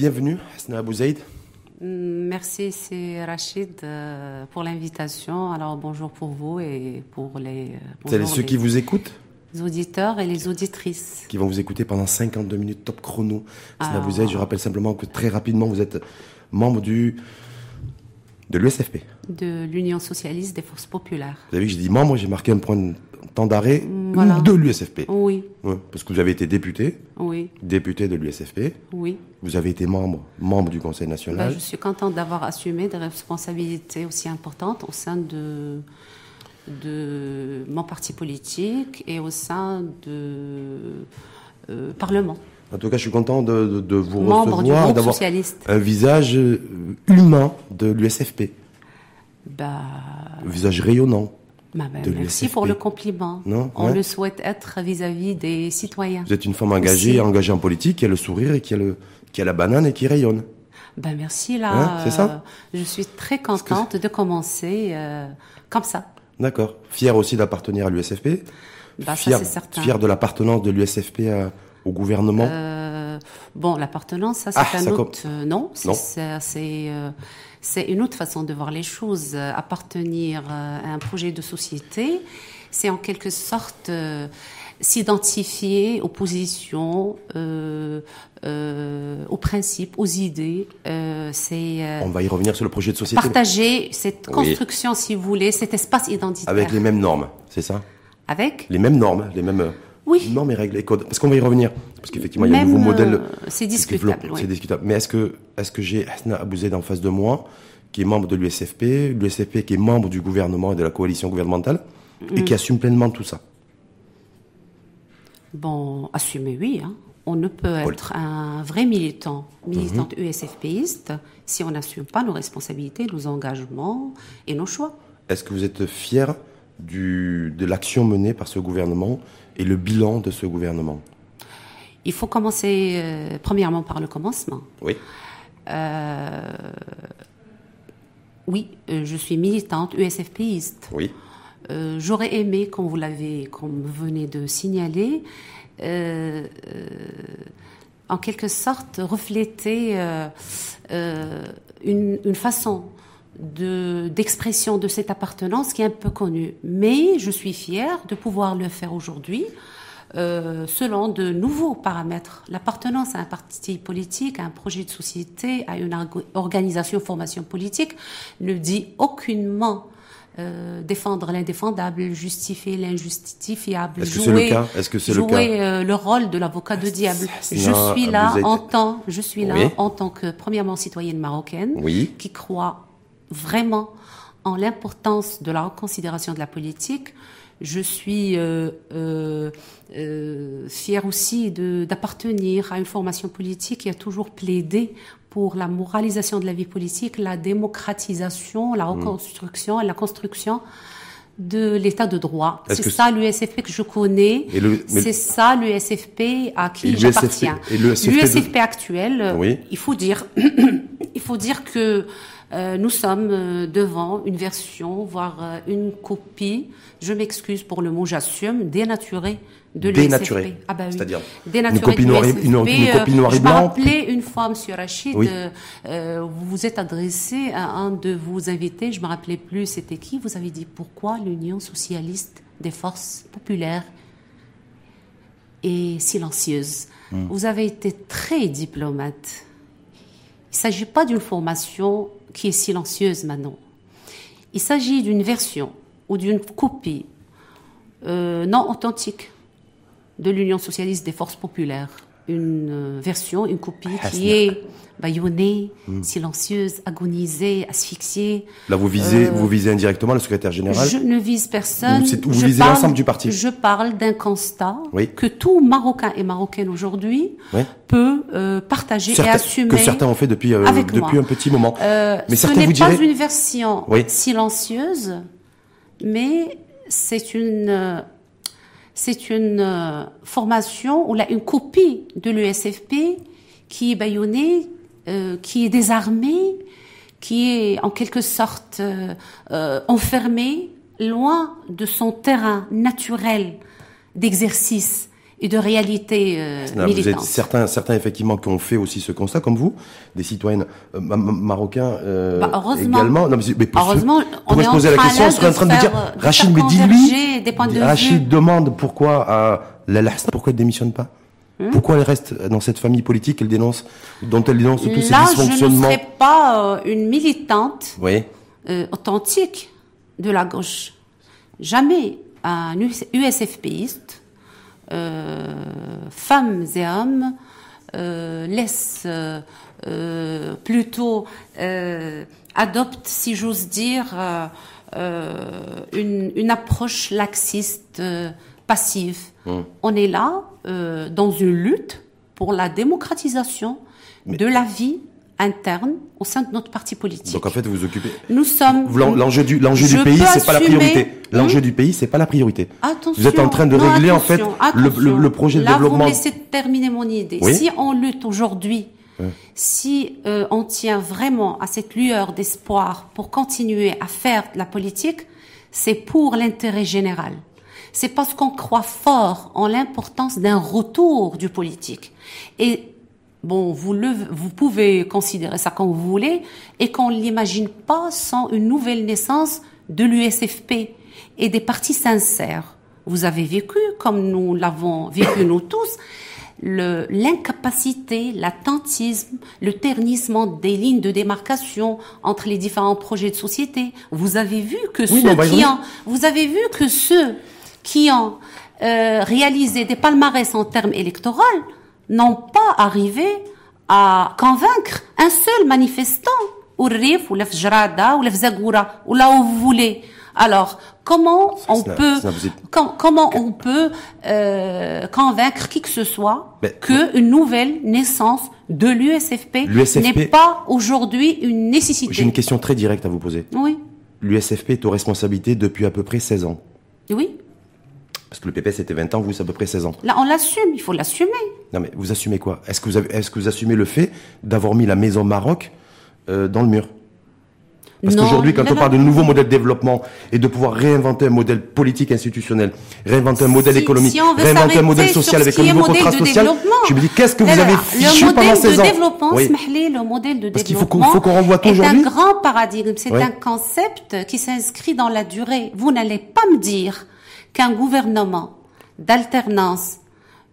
Bienvenue, Hasna Abouzaïd. Merci, c'est Rachid euh, pour l'invitation. Alors bonjour pour vous et pour les. C'est ceux qui vous écoutent Les auditeurs et les auditrices. Qui vont vous écouter pendant 52 minutes top chrono. Hasna Abouzaïd, je rappelle simplement que très rapidement, vous êtes membre du de l'USFP. De l'Union socialiste des forces populaires. Vous avez vu que j'ai dit membre, j'ai marqué un point de temps d'arrêt de l'USFP. Oui. Parce que vous avez été député. Oui. Député de l'USFP. Oui. Vous avez été membre, membre du Conseil national. Ben, je suis contente d'avoir assumé des responsabilités aussi importantes au sein de, de mon parti politique et au sein de euh, Parlement. En tout cas, je suis content de, de, vous Membre recevoir, d'avoir un visage euh, humain de l'USFP. Bah, un visage rayonnant. Bah, bah, merci pour le compliment. Non, On le souhaite être vis-à-vis des citoyens. Vous êtes une femme engagée, engagée en politique, qui a le sourire et qui a, le, qui a la banane et qui rayonne. Ben merci là. Hein, c'est ça euh, Je suis très contente de commencer euh, comme ça. D'accord. Fière aussi d'appartenir à l'USFP. Bah, fière, fière de l'appartenance de l'USFP au gouvernement? Euh, Bon, l'appartenance, ça c'est Ah, un ça autre. euh, non, Non. c'est c'est, une autre façon de voir les choses. Euh, Appartenir euh, à un projet de société, c'est en quelque sorte euh, s'identifier aux positions, euh, euh, aux principes, aux idées. C'est On va y revenir sur le projet de société. partager cette Oui. construction, si vous voulez, cet espace identitaire. Avec les mêmes normes, c'est ça? Avec? Les mêmes normes, les mêmes Oui. normes et règles et codes. Parce qu'on va y revenir. Parce qu'effectivement, il y a un nouveau modèle. euh, c'est discutable. C'est discutable. Mais est-ce que, est-ce que j'ai Hasna Abouzed en face de moi, qui est membre de l'USFP, l'USFP qui est membre du gouvernement et de la coalition gouvernementale, et Mm. qui assume pleinement tout ça? Bon, assumer, oui. hein. On ne peut être un vrai militant, militante Mhm. USFPiste, si on n'assume pas nos responsabilités, nos engagements et nos choix. Est-ce que vous êtes fier du, de l'action menée par ce gouvernement et le bilan de ce gouvernement Il faut commencer euh, premièrement par le commencement. Oui. Euh, oui, euh, je suis militante USFPiste. Oui. Euh, J'aurais aimé, comme vous l'avez, comme vous venez de signaler, en quelque sorte refléter une, une façon d'expression de, cette appartenance qui est un peu connue. Mais je suis fière de pouvoir le faire aujourd'hui. euh, selon de nouveaux paramètres. L'appartenance à un parti politique, à un projet de société, à une orga- organisation, formation politique, ne dit aucunement euh, défendre l'indéfendable, justifier l'injustifiable, Est-ce que c'est jouer, le cas? Est-ce que c'est le jouer cas? euh, le rôle de l'avocat de diable. Je suis là êtes- en tant, je suis là en tant que premièrement citoyenne marocaine Oui. qui croit vraiment en l'importance de la reconsidération de la politique. Je suis euh, euh, euh, fière aussi d'appartenir à une formation politique qui a toujours plaidé pour la moralisation de la vie politique, la démocratisation, la reconstruction, la construction de l'état de droit. C'est ça l'USFP que je connais. Et le- C'est ça l'USFP à Et qui j'appartiens. et l'USFP de- actuel, Oui. il faut dire, il faut dire que euh, nous sommes euh, devant une version, voire euh, une copie. Je m'excuse pour le mot, j'assume, dénaturée de Dénaturée. l'USFP. Ah bah oui. C'est-à-dire Dénaturée une copie de noir et- une- une copie noir et je blanc. une fois, Monsieur Rachid, Oui. euh, vous vous êtes adressé à un de vos invités, je me rappelais plus c'était qui, vous avez dit pourquoi l'Union socialiste des forces populaires est silencieuse? Hmm. Vous avez été très diplomate. Il ne s'agit pas d'une formation qui est silencieuse maintenant. Il s'agit d'une version ou d'une copie euh, non authentique de l'Union socialiste des forces populaires. Une euh, version, une copie qui est bâillonnée, silencieuse, agonisée, asphyxiée. Là, vous visez, vous visez indirectement le secrétaire général. Euh, Je ne vise personne. Vous- visez l'ensemble du parti. Je parle d'un constat Oui. que tout Marocain et Marocaine aujourd'hui Oui. peut euh, partager et assumer. que certains ont fait depuis, euh, avec depuis moi. un petit moment. Euh, Mais ce n'est pas une version Oui. silencieuse, mais c'est une euh, c'est une euh, formation ou là une copie de l'USFP qui est bâillonnée, euh, qui est désarmée, qui est en quelque sorte euh, euh, enfermée loin de son terrain naturel d'exercice et de réalité euh, Vous êtes certains, certains effectivement qui ont fait aussi ce constat, comme vous, des citoyennes euh, marocains euh, bah, également. Non, mais, pour, heureusement, on est se poser la question, on serait en train de, dire, Rachid, mais dis-lui, Rachid demande pourquoi à pourquoi elle démissionne pas? Hmm? pourquoi elle reste dans cette famille politique elle dénonce, dont elle dénonce tous ces dysfonctionnements Là, je ne serais pas une militante oui. authentique de la gauche. Jamais un USFPiste euh, femmes et hommes euh, laissent euh, plutôt adoptent, si j'ose dire, une, approche laxiste, passive. Hum. On est là dans une lutte pour la démocratisation de la vie interne au sein de notre parti politique. Donc en fait, vous vous occupez. Nous sommes. L'enjeu du l'enjeu du pays, c'est pas la priorité. L'enjeu du pays, c'est pas la priorité. Attention. Vous êtes en train de régler en fait le, le, projet de Là, développement. Vous me laissez terminer mon idée. Si on lutte aujourd'hui, si euh, on tient vraiment à cette lueur d'espoir pour continuer à faire de la politique, c'est pour l'intérêt général. C'est parce qu'on croit fort en l'importance d'un retour du politique. Et Bon, vous, le, vous pouvez considérer ça comme vous voulez, et qu'on ne l'imagine pas sans une nouvelle naissance de l'USFP et des partis sincères. Vous avez vécu, comme nous l'avons vécu nous tous, l'incapacité, l'attentisme, le ternissement des lignes de démarcation entre les différents projets de société. Vous avez vu que ceux bah, qui ont, vous avez vu que ceux qui ont euh, réalisé des palmarès en termes électoraux n'ont pas arrivé à convaincre un seul manifestant, ou Rif, ou la Fjrada, ou la Fzagoura, ou là où vous voulez. Alors, comment on peut, comment on peut euh, convaincre qui que ce soit que une nouvelle naissance de l'USFP n'est pas aujourd'hui une nécessité? J'ai une question très directe à vous poser. Oui. L'USFP est aux responsabilités depuis à peu près 16 ans. Oui. Parce que le PP c'était 20 ans, vous c'est à peu près 16 ans. Là, on l'assume, il faut l'assumer. Non mais vous assumez quoi? Est-ce que vous avez, est-ce que vous assumez le fait d'avoir mis la maison Maroc euh, dans le mur? Parce qu'aujourd'hui, quand on parle de nouveau modèle de développement et de pouvoir réinventer un modèle politique institutionnel, réinventer un modèle économique, réinventer un modèle social avec un nouveau contrat social, je me dis qu'est-ce que vous avez fichu pendant 16 ans? développement, oui. Le modèle de Parce qu'il faut qu'on renvoie tout aujourd'hui. C'est un grand paradigme, c'est un concept qui s'inscrit dans la durée. Vous n'allez pas me dire qu'un gouvernement d'alternance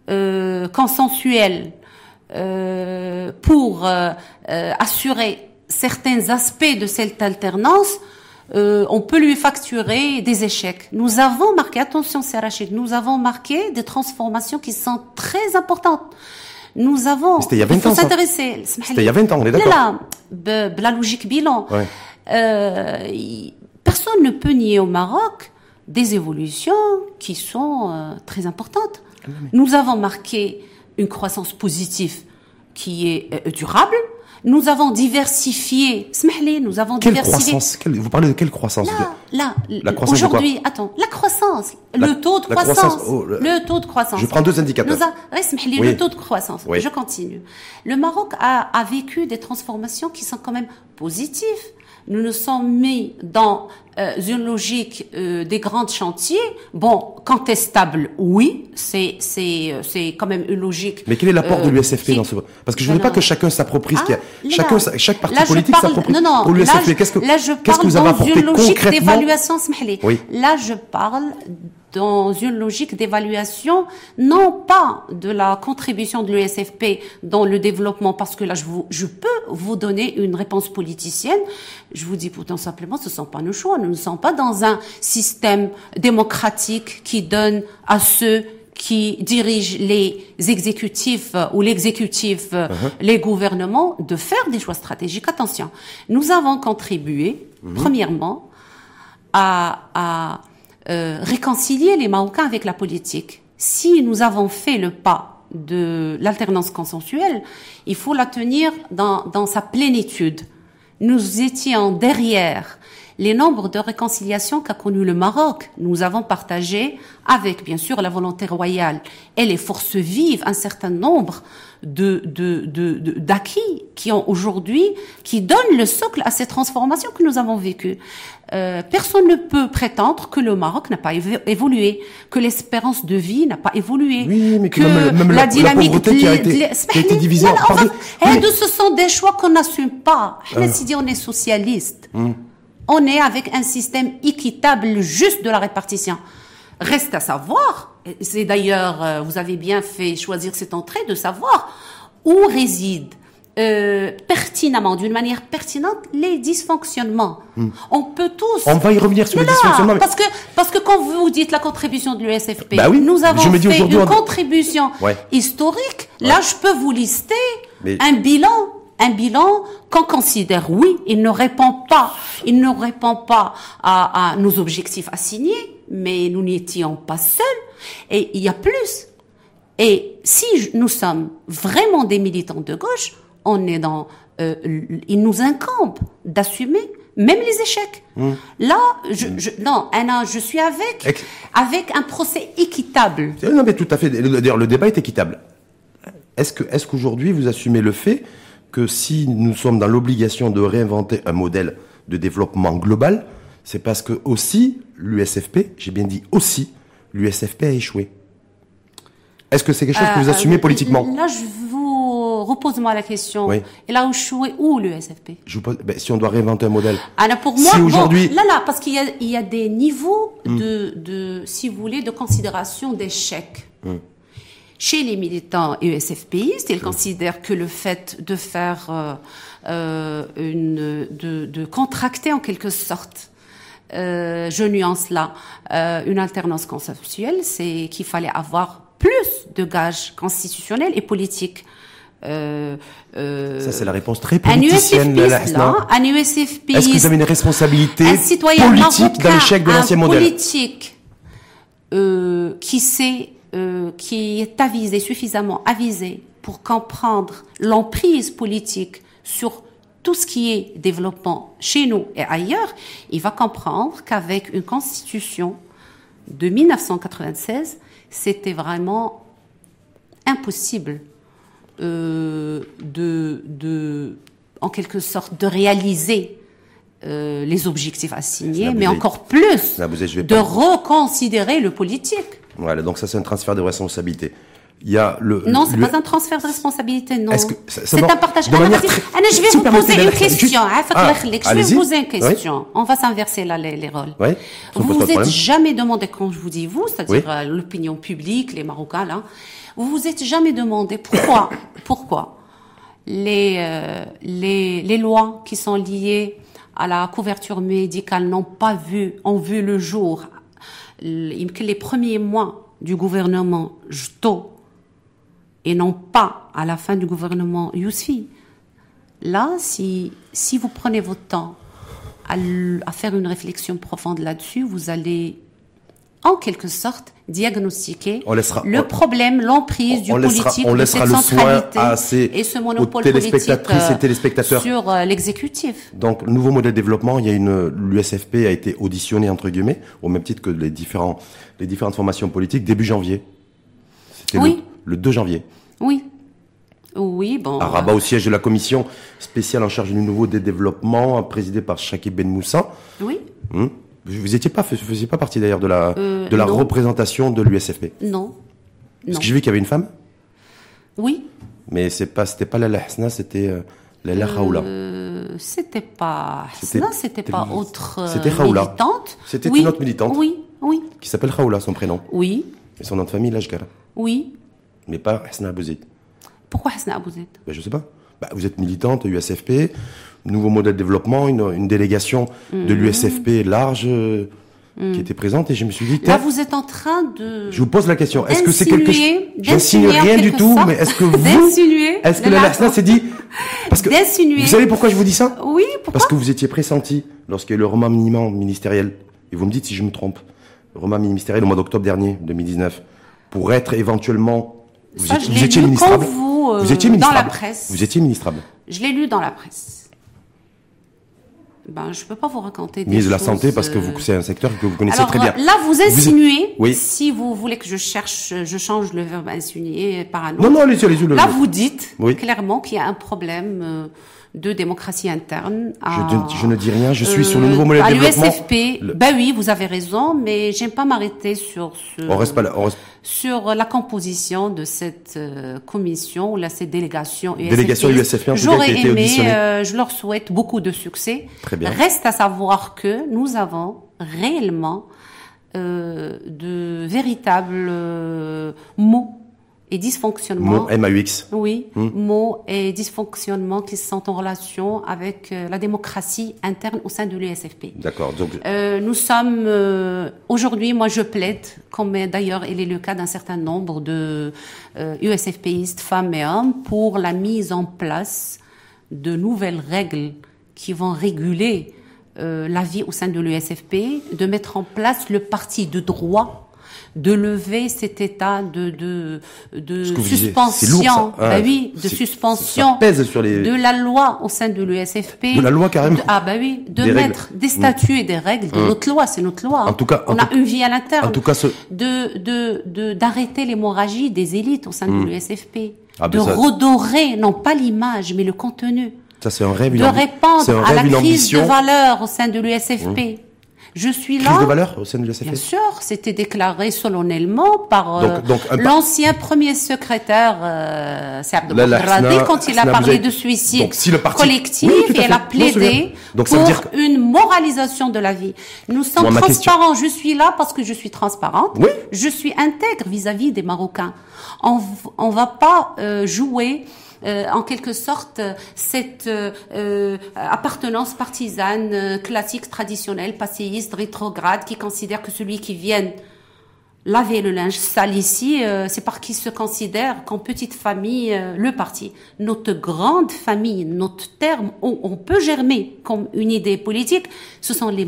euh, consensuelle euh, pour euh, euh, assurer certains aspects de cette alternance, euh, on peut lui facturer des échecs. Nous avons marqué, attention Rachid, nous avons marqué des transformations qui sont très importantes. Nous avons, il y a 20 il ans. s'intéresser. C'était il y a 20 ans, on est d'accord. Là, la logique bilan. Ouais. Euh, personne ne peut nier au Maroc des évolutions qui sont euh, très importantes. Ah Nous avons marqué une croissance positive qui est euh, durable. Nous avons diversifié, nous avons quelle Croissance? Vous parlez de quelle croissance Là, là aujourd'hui, attends, la croissance, le taux de croissance, oh, le... taux de croissance. Je prends deux indicateurs. Le taux de croissance. Je continue. Le Maroc a, a vécu des transformations qui sont quand même positives nous nous sommes mis dans euh, une logique euh, des grands chantiers. Bon, contestable, oui, c'est c'est euh, c'est quand même une logique. Mais quel est l'apport de l'USFP dans ce Parce que je ne veux pas que chacun s'approprie ce ah, chacun chaque parti politique s'approprie. Non non. l'USFP. Qu'est-ce que qu'est-ce que vous avez apporté Oui. Là, je parle dans une logique d'évaluation, non pas de la contribution de l'USFP dans le développement, parce que là, je, vous, je peux vous donner une réponse politicienne. Je vous dis pourtant simplement, ce ne sont pas nos choix. Nous ne sommes pas dans un système démocratique qui donne à ceux qui dirigent les exécutifs ou l'exécutif, uh-huh. les gouvernements, de faire des choix stratégiques. Attention, nous avons contribué, uh-huh. premièrement, à, à euh, réconcilier les Marocains avec la politique. Si nous avons fait le pas de l'alternance consensuelle, il faut la tenir dans, dans sa plénitude. Nous étions derrière les nombres de réconciliations qu'a connu le Maroc. Nous avons partagé avec, bien sûr, la volonté royale et les forces vives un certain nombre de, de, de, d'acquis qui ont aujourd'hui, qui donnent le socle à ces transformations que nous avons vécues. Euh, personne ne peut prétendre que le Maroc n'a pas évolué, que l'espérance de vie n'a pas évolué, oui, mais que, même, la, dynamique la qui a été, qui a été divisée en va, oui. ce sont des choix qu'on n'assume pas. Euh. dit on est socialiste. Hum. On est avec un système équitable, juste de la répartition. Reste à savoir, c'est d'ailleurs, euh, vous avez bien fait choisir cette entrée, de savoir où réside euh, pertinemment, d'une manière pertinente, les dysfonctionnements. Hmm. On peut tous. On va y revenir sur les dysfonctionnements. Parce que parce que quand vous dites la contribution de l'USFP, bah oui, nous avons fait une contribution historique. Là, je peux vous lister un bilan un bilan qu'on considère, oui, il ne répond pas, il ne répond pas à, à nos objectifs assignés, mais nous n'étions pas seuls. Et il y a plus. Et si nous sommes vraiment des militants de gauche, on est dans, euh, il nous incombe d'assumer même les échecs. Mmh. Là, je, je, non, Anna, je suis avec, avec un procès équitable. Non, mais tout à fait. D'ailleurs, le débat est équitable. Est-ce que, est-ce qu'aujourd'hui vous assumez le fait que si nous sommes dans l'obligation de réinventer un modèle de développement global, c'est parce que aussi l'USFP, j'ai bien dit aussi, l'USFP a échoué? Est-ce que c'est quelque chose que vous euh, assumez politiquement Là, je vous repose-moi la question. Et là où échoué, où l'USFP je ben, Si on doit réinventer un modèle. Ah, pour moi, aujourd'hui, là, là, parce qu'il y a, des niveaux hmm. de, de, si vous voulez, de considération d'échec. Hmm. Chez les militants USFPistes, ils considèrent que le fait de faire euh, euh, une, de, de contracter en quelque sorte euh, je nuance là, euh, une alternance consensuelle, c'est qu'il fallait avoir plus de gages constitutionnels et politiques. Euh, euh, ça, c'est la réponse très politicienne. Un USFP, Est-ce que vous avez une responsabilité politique dans l'échec de l'ancien modèle politique euh, qui sait, qui est avisé, suffisamment avisé pour comprendre l'emprise politique sur tout ce qui est développement chez nous et ailleurs, il va comprendre qu'avec une constitution de 1996, c'était vraiment impossible euh, de, de, en quelque sorte, de réaliser euh, les objectifs assignés, mais encore plus de reconsidérer le politique. Voilà, donc ça c'est un transfert de responsabilité il y a le. Non, c'est pas un transfert de responsabilité, non. C'est un partage. De manière très... je vais vous poser une question. Ah, je vais vous poser une question. On va s'inverser là les, les rôles. Oui, vous vous êtes jamais demandé, quand je vous dis vous, c'est-à-dire euh, l'opinion publique, les Marocains là, vous vous êtes jamais demandé pourquoi, pourquoi les, euh, les, les lois qui sont liées à la couverture médicale n'ont pas vu, ont vu le jour. Les premiers mois du gouvernement Jto et non pas à la fin du gouvernement Yousfi. Là, si, si vous prenez votre temps à faire une réflexion profonde là-dessus, vous allez en quelque sorte diagnostiquer le problème, l'emprise du politique, on laissera de cette centralité à ces, et ce monopole politique et téléspectateurs. sur euh, l'exécutif. Donc, nouveau modèle de développement, il y a une l'USFP a été auditionné entre guillemets au même titre que les différents les différentes formations politiques début janvier. C'était oui. le, le 2 janvier. Oui. Oui, bon. À Rabat, au siège de la commission spéciale en charge du nouveau des développements, présidée par Chakib Ben Moussa. Oui. Hum. Vous étiez pas, vous faisiez pas partie d'ailleurs de la, euh, de la représentation de l'USFP. Non. Parce que j'ai vu qu'il y avait une femme. Oui. Mais c'est pas, c'était pas Lala Hasna, c'était euh, Lala Khaoula. Euh, c'était pas Hasna, c'était pas autre euh, c'était militante. C'était une autre militante. Oui, oui. Qui s'appelle Khaoula, son prénom. Oui. Et son nom de famille, Lajgar. Oui mais pas Hasna Abouzid. Pourquoi Hasna Abouzid ben, Je sais pas. Ben, vous êtes militante USFP, nouveau modèle de développement, une, une délégation de mhm. l'USFP large euh, mhm. qui était présente et je me suis dit... Là, vous êtes en train de... Je vous pose la question. Est-ce que c'est quelque chose... J'insinue rien du tout, mais est-ce que vous... Est-ce que la Hasna s'est dit... Parce que... Vous savez pourquoi je vous dis ça? Oui, pourquoi? Parce que vous étiez pressenti lorsqu'il y a eu le remaniement ministériel. Et vous me dites si je me trompe. Le remaniement ministériel au mois d'octobre dernier, 2019. Pour être éventuellement vous, étiez, ministrable. Vous, euh, étiez ministrable. Dans la presse. Vous étiez ministrable. Je l'ai lu dans la presse. Ben, je peux pas vous raconter des Ministre de la Santé, parce que c'est un secteur que vous connaissez très bien. Là, vous insinuez, oui. si vous voulez que je cherche, je change le verbe insinuer par un autre. Non, non, allez-y, allez-y. Là, vous dites clairement qu'il y a un problème euh, de démocratie interne. je, ne dis rien, je suis sur le nouveau modèle de développement. À l'USFP, ben oui, vous avez raison, mais j'aime pas m'arrêter sur ce, on reste pas là, sur la composition de cette euh, commission ou là, cette délégation USFP. Délégation USFP, J'aurais aimé, euh, je leur souhaite beaucoup de succès. Très bien. Reste à savoir que nous avons réellement euh, de véritables mots et dysfonctionnements. Mots MAUX. Oui, hmm. mots et dysfonctionnements qui sont en relation avec euh, la démocratie interne au sein de l'USFP. D'accord. Donc euh, nous sommes euh, aujourd'hui, moi je plaide, comme d'ailleurs il est le cas d'un certain nombre de USFPistes, femmes et hommes, pour la mise en place de nouvelles règles qui vont réguler la vie au sein de l'USFP, de mettre en place le parti de droit de lever cet état de de, de suspension, bah oui, de suspension de la loi au sein de l'USFP. De la loi carrément. ah bah oui, de mettre des statuts et des règles de mmh. notre loi, c'est notre loi. En tout cas, on a une vie à l'interne. En tout cas, de de d'arrêter l'hémorragie des élites au sein de mmh. l'USFP, ah, de redorer non pas l'image mais le contenu. Ça c'est un rêve. De répondre à la crise de valeur au sein de l'USFP. Je suis là. Crise de valeur au sein de Bien sûr, c'était déclaré solennellement par euh, l'ancien premier secrétaire euh, Serbe quand il a parlé de suicide collectif et elle a plaidé pour une moralisation de la vie. Nous sommes transparents. Je suis là parce que je suis transparente. Je suis intègre vis-à-vis des Marocains. On, on va pas euh, jouer euh, en quelque sorte cette euh, euh, appartenance partisane classique, traditionnelle, passéiste, rétrograde, qui considère que celui qui vient laver le linge sale ici, c'est parce qu'il se considère qu'en petite famille, le parti. Notre grande famille, notre terme où on peut germer comme une idée politique, ce sont les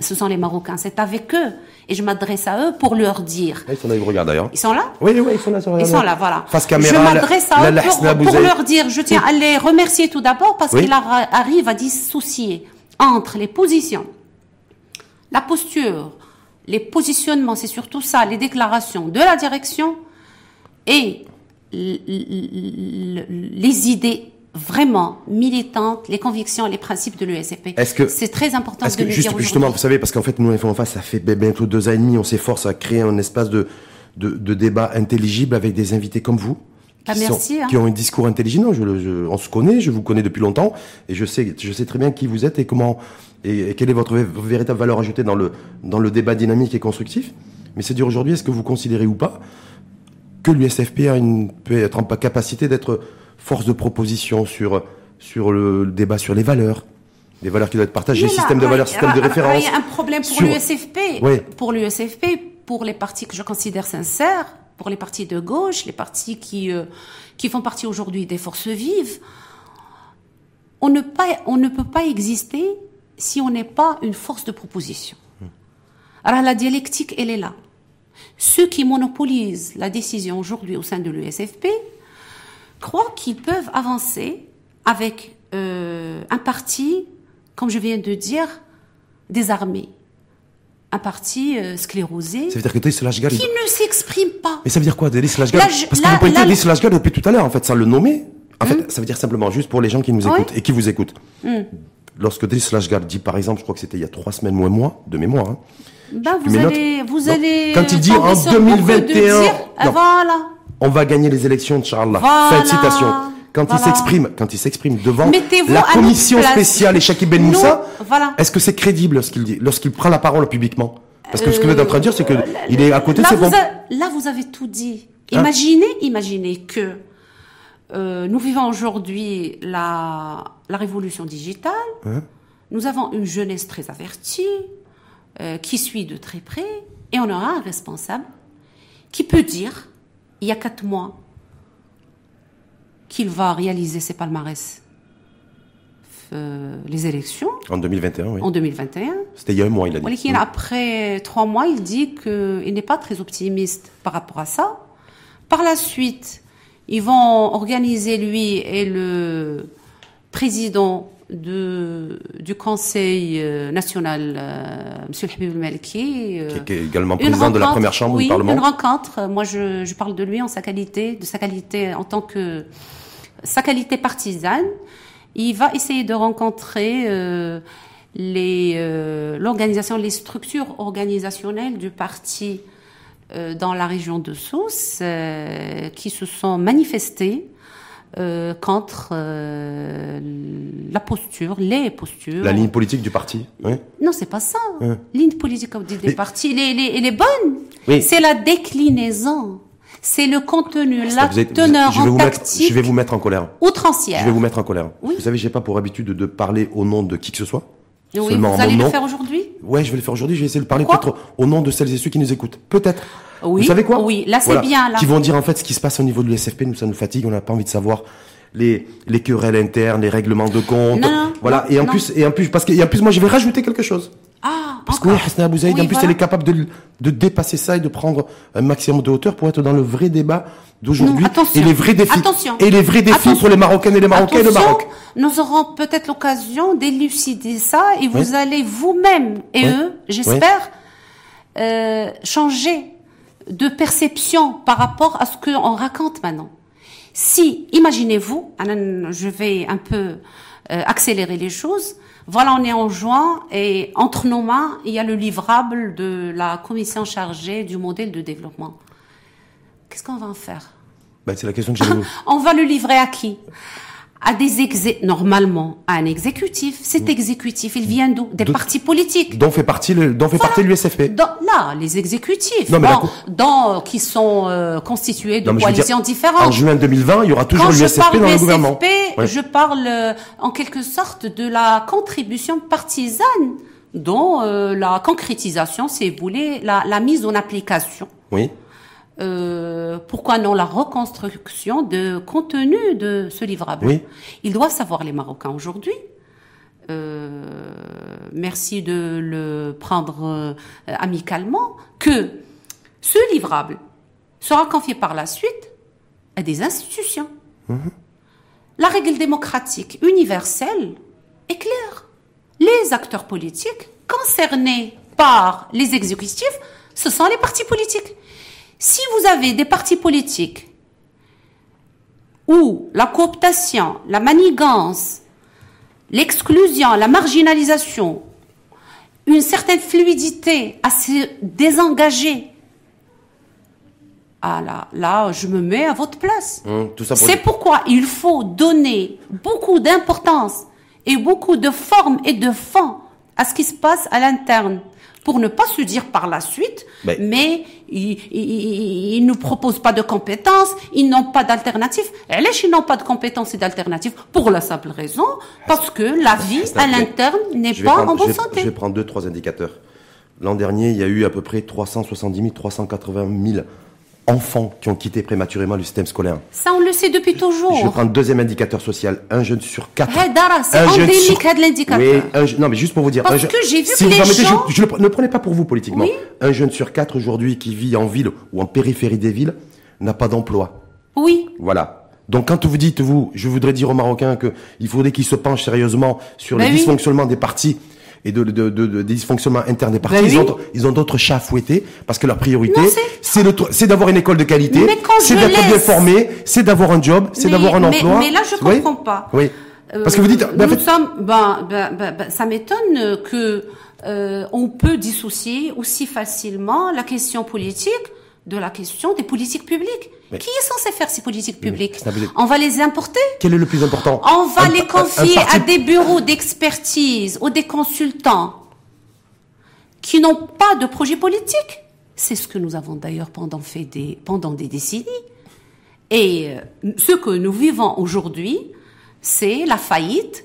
ce sont les Marocains. C'est avec eux et je m'adresse à eux pour leur dire. Ils sont là, ils regardent d'ailleurs. Ils sont là Oui, oui, ils sont là. ils sont là, voilà. Face caméra. Je m'adresse à eux pour, leur dire, je tiens à les remercier tout d'abord parce qu'ils arrivent à dissocier entre les positions, la posture, les positionnements, c'est surtout ça, les déclarations de la direction et les idées vraiment militante les convictions, les principes de l'USFP. Est-ce que c'est très important de que juste, Justement, vous savez, parce qu'en fait, nous, en face, ça fait bientôt deux ans et demi, on s'efforce à créer un espace de, de, de, débat intelligible avec des invités comme vous. Qui, ah, merci, hein. qui ont un discours intelligent. Je, je, on se connaît, je vous connais depuis longtemps, et je sais, je sais très bien qui vous êtes et comment et, quelle est votre véritable valeur ajoutée dans le dans le débat dynamique et constructif. Mais c'est dire aujourd'hui, est-ce que vous considérez ou pas que l'USFP a une peut être en capacité d'être force de proposition sur, sur le, débat sur les valeurs, les valeurs qui doivent être partagées, système de valeurs, système de référence. Il y a un problème pour l'USFP. Pour l'USFP, pour les partis que je considère sincères, pour les partis de gauche, les partis qui, euh, qui font partie aujourd'hui des forces vives, on ne, pas, on ne peut pas exister si on n'est pas une force de proposition. Alors la dialectique, elle est là. Ceux qui monopolisent la décision aujourd'hui au sein de l'USFP, croient qu'ils peuvent avancer avec euh, un parti, comme je viens de dire, désarmé. Un parti euh, sclérosé. Ça veut dire que Driss Lashgal... Qui ne s'exprime pas. Mais ça veut dire quoi, Driss Lashgal Parce vous pouvez dire Driss Lashgal depuis tout à l'heure, en fait, sans le nommer. En fait, hmm. ça veut dire simplement, juste pour les gens qui nous écoutent et qui vous écoutent. Hmm. Lorsque Driss Lashgal dit, par exemple, je crois que c'était il y a trois semaines, moins mois, de mémoire, hein, ben, vous, allez, vous allez. Quand il dit en 2021. voilà on va gagner les élections, Inch'Allah. Fin de citation. Quand il s'exprime, quand il s'exprime devant la commission spéciale et Shakib Ben Moussa, est-ce que c'est crédible lorsqu'il dit, lorsqu'il prend la parole publiquement? Parce que ce que vous êtes en train de dire, c'est que il est à côté, c'est bon. là, vous avez tout dit. Hein? Imaginez, imaginez que euh, nous vivons aujourd'hui la, la révolution digitale. Hein? Nous avons une jeunesse très avertie, euh, qui suit de très près, et on aura un responsable qui peut dire il y a quatre mois qu'il va réaliser ses palmarès euh, les élections. En 2021, oui. En 2021. C'était il y a un mois, il a dit. Après trois mois, il dit qu'il n'est pas très optimiste par rapport à ça. Par la suite, ils vont organiser, lui et le président de, du Conseil euh, national, euh, M. Habib Malki. Euh, qui, est également président de la première chambre du Parlement. une rencontre. Moi, je, je, parle de lui en sa qualité, de sa qualité en tant que sa qualité partisane. il va essayer de rencontrer euh, les euh, l'organisation, les structures organisationnelles du parti euh, dans la région de Sousse euh, qui se sont manifestées euh, contre euh, la posture, les postures. La ligne politique du parti. Oui. Non, c'est pas ça. Ouais. Ligne politique des Mais- partis, elle est, elle est- elle est bonne. Oui. C'est la déclinaison. C'est le contenu, la êtes- teneur je vais en vous mettre, je vais vous mettre en colère. outrancière. Je vais vous mettre en colère. Oui. Vous savez, j'ai pas pour habitude de, de parler au nom de qui que ce soit. Oui, Seulement vous allez le nom. faire aujourd'hui Ouais, je vais le faire aujourd'hui. Je vais essayer de parler peut-être au nom de celles et ceux qui nous écoutent. Peut-être. Oui, Vous savez quoi oui, là, c'est bien, là. Qui vont dire en fait ce qui se passe au niveau de l'SFP. Nous, ça nous fatigue. On n'a pas envie de savoir les les querelles internes, les règlements de compte. Non, non, voilà. et en non. plus, et en plus, parce que et en plus, moi, je vais rajouter quelque chose. Ah, Parce que oui, Abouzaïd, Oui, en plus, voilà. elle est capable de, de dépasser ça et de prendre un maximum de hauteur pour être dans le vrai débat d'aujourd'hui et les vrais défis. Attention. Et les vrais défis Attention. pour les Marocaines et les Marocains et le Maroc. Nous aurons peut-être l'occasion d'élucider ça et vous Oui. allez vous-même et Oui. eux, j'espère, euh, changer de perception par rapport à ce qu'on raconte maintenant. Si, imaginez-vous, Anan, je vais un peu euh, accélérer les choses. Voilà, on est en juin et entre nos mains, il y a le livrable de la commission chargée du modèle de développement. Qu'est-ce qu'on va en faire? Ben, c'est la question que vous. on va le livrer à qui? À des exé normalement à un exécutif. Cet exécutif, il vient d'où? Des De- partis politiques. dont fait partie le, dont fait partie l'USFP. Dans, là, les exécutifs, Non, mais cou- dans, qui sont euh, constitués de Non, coalitions dire, différentes. En juin 2020, il y aura toujours l'USFP dans le gouvernement. Ouais. je parle euh, en quelque sorte de la contribution partisane dont euh, la concrétisation, c'est vous voulez, la, la mise en application. Oui. Euh, pourquoi non la reconstruction de contenu de ce livrable Oui. Ils doivent savoir les Marocains aujourd'hui. Euh, merci de le prendre euh, amicalement que ce livrable sera confié par la suite à des institutions. La règle démocratique universelle est claire. Les acteurs politiques concernés par les exécutifs, ce sont les partis politiques. Si vous avez des partis politiques où la cooptation, la manigance, l'exclusion, la marginalisation, une certaine fluidité à se désengager, ah là, là, je me mets à votre place. Pour C'est pourquoi il faut donner beaucoup d'importance et beaucoup de forme et de fond à ce qui se passe à l'interne pour ne pas se dire par la suite, Mais- mais ils, ils, ils ne proposent pas de compétences, ils n'ont pas d'alternative. Et ils n'ont pas de compétences et d'alternatives pour la simple raison parce que la vie à l'interne n'est pas prendre- en bonne santé. Je vais prendre deux, trois indicateurs. L'an dernier, il y a eu à peu près 370 000, 380 000 enfants qui ont quitté prématurément le système scolaire. Ça, on le sait depuis toujours. Je vais prendre deuxième indicateur social. Un jeune sur quatre. Hey, Dara, c'est endémique sur- de l'indicateur. Oui, un je- non, mais juste pour vous dire. Parce un je- que j'ai vu si que vous les permettez, gens- je, le pre- ne prenez pas pour vous politiquement. Oui. Un jeune sur quatre aujourd'hui qui vit en ville ou en périphérie des villes n'a pas d'emploi. Oui, Voilà. Donc quand vous dites, vous, je voudrais dire aux Marocains que il faudrait qu'ils se penchent sérieusement sur Ben le oui. dysfonctionnement des partis et de, de, de- de- des dysfonctionnements internes des partis. Ben ils, oui. ont, ils ont d'autres chats à fouetter parce que leur priorité, c'est- le d'avoir une école de qualité, c'est d'être bien formé, c'est d'avoir un job, c'est d'avoir un emploi. mais là, je Oui. comprends pas. Oui. Parce que Euh, vous dites, ben, en nous fait, sommes, ben, ben, ben, ben, ça m'étonne que euh, on peut dissocier aussi facilement la question politique de la question des politiques publiques. Mais- Qui est censé faire ces politiques publiques On va les importer quel est le plus important On va Un- les un- un confier parti- à des bureaux d'expertise ou des consultants qui n'ont pas de projet politique. C'est ce que nous avons d'ailleurs pendant, fait des, pendant des décennies. Et euh, ce que nous vivons aujourd'hui, c'est la faillite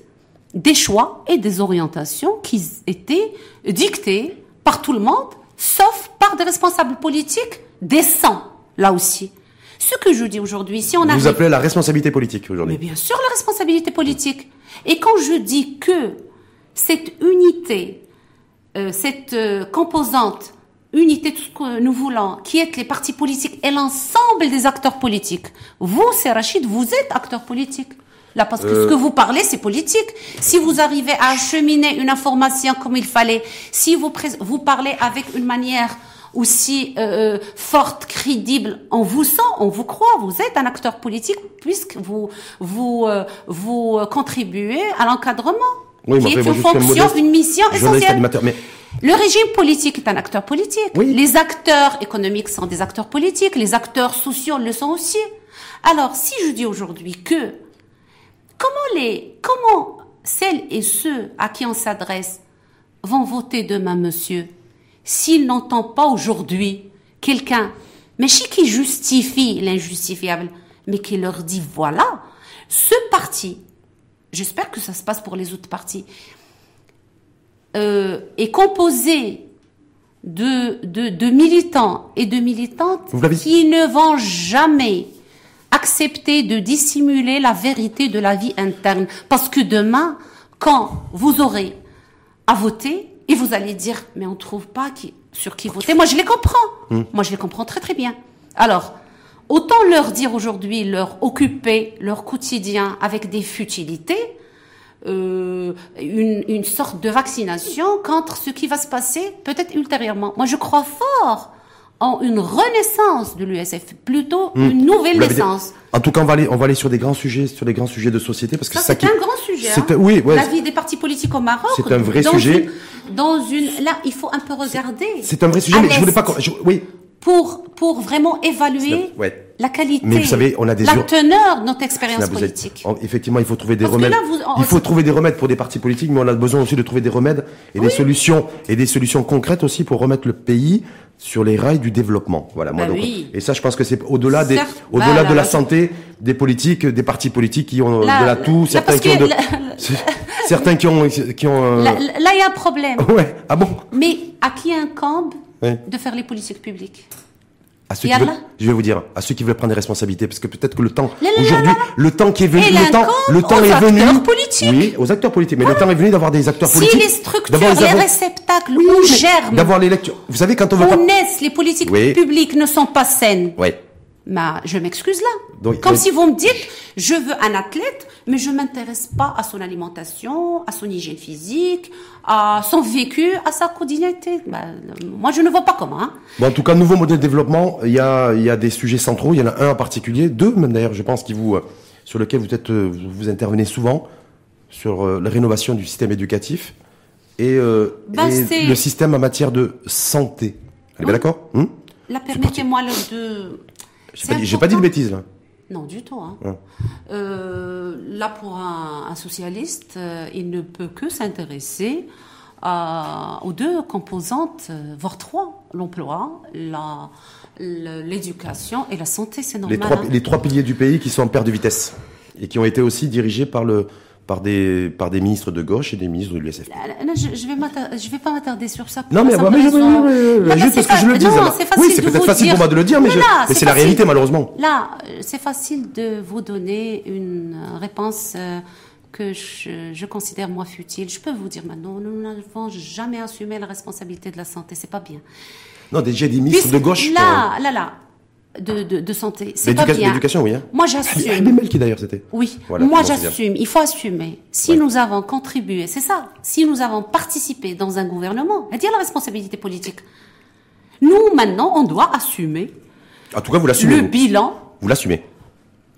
des choix et des orientations qui étaient dictés par tout le monde, sauf par des responsables politiques décents, là aussi. Ce que je dis aujourd'hui, si on Vous arrive... appelez la responsabilité politique Mais aujourd'hui. bien sûr, la responsabilité politique. Et quand je dis que cette unité, euh, cette euh, composante, unité, tout ce que nous voulons, qui est les partis politiques et l'ensemble des acteurs politiques, vous, c'est Rachid, vous êtes acteur politique. Là, parce que Euh. ce que vous parlez, c'est politique. Si vous arrivez à acheminer une information comme il fallait, si vous, vous parlez avec une manière aussi euh, forte, crédible. On vous sent, on vous croit. Vous êtes un acteur politique puisque vous vous euh, vous contribuez à l'encadrement. Oui, qui est une fonction, modeste une mission essentielle. Mais Le régime politique est un acteur politique. Oui. Les acteurs économiques sont des acteurs politiques. Les acteurs sociaux le sont aussi. Alors, si je dis aujourd'hui que comment les comment celles et ceux à qui on s'adresse vont voter demain, monsieur, s'ils n'entendent pas aujourd'hui quelqu'un, mais qui justifie l'injustifiable, mais qui leur dit voilà, ce parti, j'espère que ça se passe pour les autres partis, euh, est composé de, de, de militants et de militantes qui ne vont jamais accepter de dissimuler la vérité de la vie interne. Parce que demain, quand vous aurez à voter, et vous allez dire, mais on trouve pas qui, sur qui voter. Moi, je les comprends. Hmm. Moi, je les comprends très très bien. Alors, autant leur dire aujourd'hui, leur occuper leur quotidien avec des futilités, euh, une, une sorte de vaccination contre ce qui va se passer peut-être ultérieurement. Moi, je crois fort en une renaissance de l'USF, plutôt une nouvelle Hmm. vous l'avez dit. naissance. En tout cas, on va aller, on va aller sur des grands sujets, sur des grands sujets de société, parce que Ça, c'est qui. un grand sujet. c'est hein. un- oui, ouais. La vie des partis politiques au Maroc. C'est un vrai dans sujet. une- dans une, là, il faut un peu regarder. C'est un vrai sujet, mais je voulais pas. je- oui. Pour, pour vraiment évaluer Ouais. la qualité, Mais vous savez, on a des la ur- teneur de notre expérience Là, vous êtes- politique. en- effectivement, il faut trouver des Parce remèdes. là, vous- on- il faut trouver des remèdes pour des partis politiques, mais on a besoin aussi de trouver des remèdes et des solutions et des solutions concrètes aussi pour remettre le pays sur les rails du développement. Voilà. Moi, Bah donc, oui. Et ça, je pense que c'est au-delà des, Certes, au-delà bah, de la santé des politiques, des partis politiques qui ont Là, de la toux, là, certains qui ont de, certains qui ont, qui ont. euh, là, il y a un problème. Ouais. Ah bon? Mais à qui incombe De faire les politiques publiques À ceux qui veulent, je vais vous dire, à ceux qui veulent prendre des responsabilités, parce que peut-être que le temps, aujourd'hui, le temps qui est venu, le temps, le temps aux est venu. politiques. Oui, aux acteurs politiques. Mais le temps est venu d'avoir des acteurs Si politiques. les structures, les réceptacles Oui, où germent, D'avoir les lectures. Vous savez, quand on veut où pas. naissent les politiques Oui. publiques ne sont pas saines. Je m'excuse là. Donc, Comme si vous me dites, je veux un athlète, mais je m'intéresse pas à son alimentation, à son hygiène physique, à son vécu, à sa quotidienneté. Bah, moi, je ne vois pas comment. Hein. Bon, en tout cas, nouveau modèle de développement. Il y a, il y a des sujets centraux. Il y en a un en particulier, deux même d'ailleurs, je pense, qui vous, euh, sur lequel vous êtes, euh, vous intervenez souvent sur euh, la rénovation du système éducatif et, Ben, et le système en matière de santé. Elle est bien d'accord Là, permettez-moi de. J'ai pas, dit- j'ai pas dit de bêtises là. Non, du tout. Hein. Ouais. Euh, là, pour un, un socialiste, euh, il ne peut que s'intéresser aux deux composantes, euh, voire trois l'emploi, l'éducation et la santé. C'est normal. les trois, hein. les trois piliers du pays qui sont en perte de vitesse et qui ont été aussi dirigés par le par des par des ministres de gauche et des ministres de l'USF. Là, là, je, je vais je pas m'attarder sur ça. Non mais, bah, mais, mais- mais- mais- Là, juste parce que je le dis. oui, c'est peut-être facile pour moi de le dire, mais, je- mais c'est la réalité malheureusement. Là, euh, c'est facile de vous donner une euh, réponse euh, que je, je considère moi futile. Je peux vous dire maintenant, nous n'avons jamais assumé la responsabilité de la santé. C'est pas bien. Non, déjà des ministres Puisque de gauche. Là, là, là, de, de, de santé, c'est pas L'éducation, bien. l'éducation, oui. Hein. Moi, Ah, j'assume. Bemel qui d'ailleurs c'était. Oui, Voilà, moi j'assume. Il faut assumer. Si Ouais. nous avons contribué, c'est ça. Si nous avons participé dans un gouvernement, à dire la responsabilité politique. Nous maintenant, on doit assumer En tout cas, vous l'assumez. le vous. bilan. Vous l'assumez.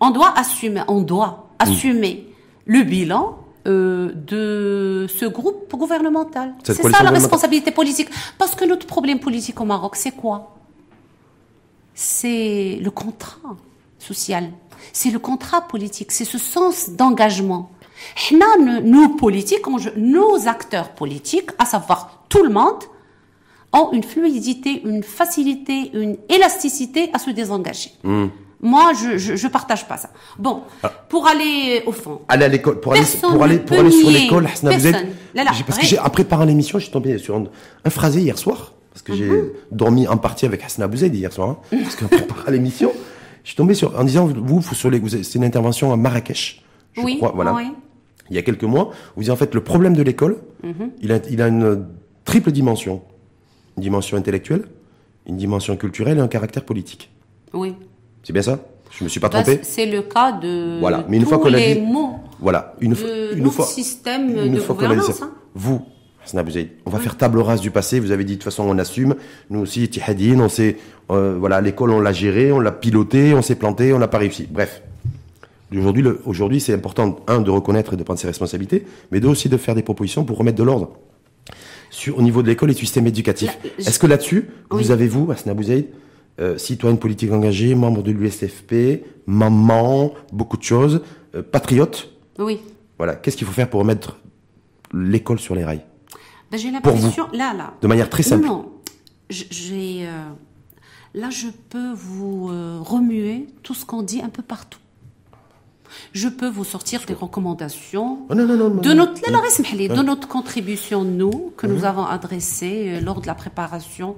On doit assumer. On doit assumer le bilan. euh, de ce groupe gouvernemental. C'est ça la responsabilité politique. Parce que notre problème politique au Maroc, c'est quoi? C'est le contrat social. C'est le contrat politique. C'est ce sens d'engagement. Nous, politiques, nos acteurs politiques, à savoir tout le monde, ont une fluidité, une facilité, une élasticité à se désengager. Hmm. Moi, je, je, je partage pas ça. Bon, Ah. pour aller au fond. Aller à l'école, pour aller, pour aller, pour aller sur l'école, Hasna, vous êtes-. Là, là, parce que j'ai, en préparant l'émission, je suis tombé sur un, un phrasé hier soir, parce que j'ai dormi en partie avec Hasna Bouzed hier soir, hein, parce qu'en préparant l'émission, je suis tombé sur, en disant, vous, sur les, c'est une intervention à Marrakech, je oui, crois, voilà. oui. Il y a quelques mois, vous dites en fait, le problème de l'école, Mhm. il, a, il a une triple dimension. Une dimension intellectuelle, une dimension culturelle et un caractère politique. Oui. C'est bien ça? Je me suis pas Bah, trompé? c'est le cas de Voilà. Mais une fois a les dit- mots Voilà. Une, de une notre fois, système une de fois dit hein. vous, On va faire table rase du passé. Vous avez dit de toute façon on assume. Nous aussi, Tihadine, on sait, euh, voilà, l'école on l'a géré, on l'a piloté, on s'est planté, on n'a pas réussi. Bref. Aujourd'hui, aujourd'hui, c'est important un de reconnaître et de prendre ses responsabilités, mais deux aussi de faire des propositions pour remettre de l'ordre sur au niveau de l'école et du système éducatif. Est-ce que là-dessus, vous avez vous, Asna Bouzaïd, euh, citoyenne politique engagée, membre de l'USFP, maman, beaucoup de choses, euh, patriote? Oui. Voilà. Qu'est-ce qu'il faut faire pour remettre l'école sur les rails? Ben, J'ai l'impression, là, là. De manière très simple. Non, j'ai. Euh, là, je peux vous remuer tout ce qu'on dit un peu partout. Je peux vous sortir des recommandations oh, non, non, non, de notre, de notre contribution, nous, que nous mhm. avons adressée lors de la préparation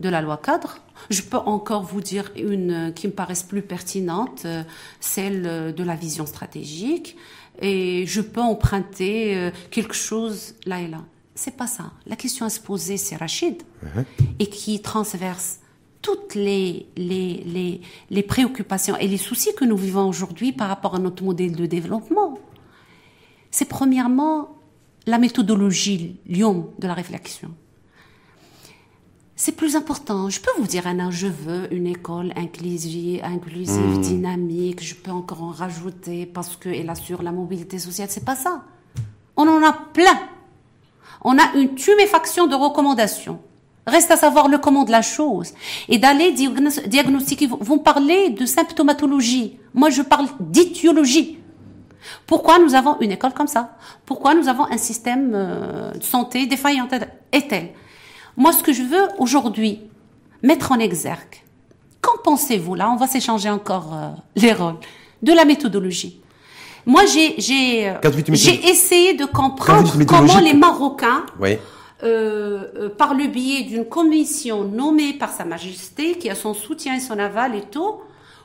de la loi cadre. Je peux encore vous dire une qui me paraisse plus pertinente, euh, celle de la vision stratégique. Et je peux emprunter euh, quelque chose là et là. C'est pas ça. La question à se poser, c'est Rachid, uh-huh. et qui transverse toutes les, les, les, les, préoccupations et les soucis que nous vivons aujourd'hui par rapport à notre modèle de développement. C'est premièrement la méthodologie, l'ion de la réflexion c'est plus important. Je peux vous dire, Anna, je veux une école inclusive, inclusive hmm. dynamique. Je peux encore en rajouter parce qu'elle assure la mobilité sociale. C'est pas ça. On en a plein. On a une tuméfaction de recommandations. Reste à savoir le comment de la chose. Et d'aller diagnostiquer. Vous parlez de symptomatologie. Moi, je parle d'étiologie. Pourquoi nous avons une école comme ça? Pourquoi nous avons un système euh, de santé défaillant? Est-elle? Moi, ce que je veux aujourd'hui mettre en exergue, qu'en pensez-vous? Là On va s'échanger encore euh, les rôles de la méthodologie. Moi, j'ai j'ai euh, essayé de comprendre comment les Marocains, euh, par le biais d'une commission nommée par Sa Majesté, qui a son soutien et son aval et tout,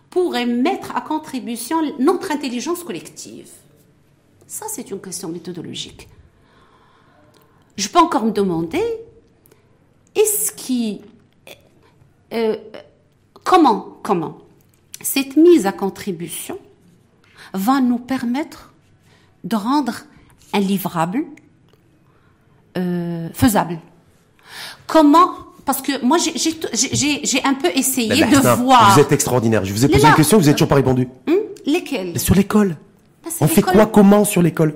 pourraient mettre à contribution notre intelligence collective. Ça, c'est une question méthodologique. Je peux encore me demander est-ce qui... Euh, comment, comment cette mise à contribution va nous permettre de rendre un livrable euh, faisable. Comment parce que moi, j'ai un peu essayé de voir. Vous êtes extraordinaire. Je vous ai posé une question, vous n'avez toujours pas répondu. Hum, lesquelles? Sur l'école. Bah, On fait quoi Comment sur l'école?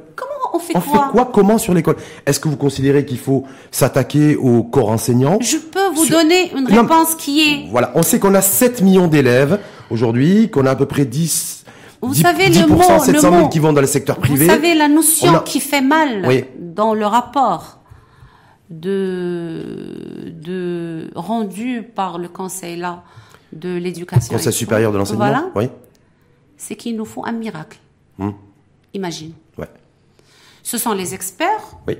On fait quoi? Comment sur l'école? Est-ce que vous considérez qu'il faut s'attaquer au corps enseignant? Je peux vous donner une réponse qui est... Voilà, on sait qu'on a 7 millions d'élèves aujourd'hui, qu'on a à peu près 10... Vous savez, le mot, 700 000 qui vont dans le secteur privé. Vous savez, la notion qui fait mal dans le rapport de, de rendu par le conseil là de l'éducation. Conseil supérieur de l'enseignement. Voilà. Oui. C'est qu'il nous faut un miracle. Hum. Imagine. Ouais. Ce sont les experts, oui.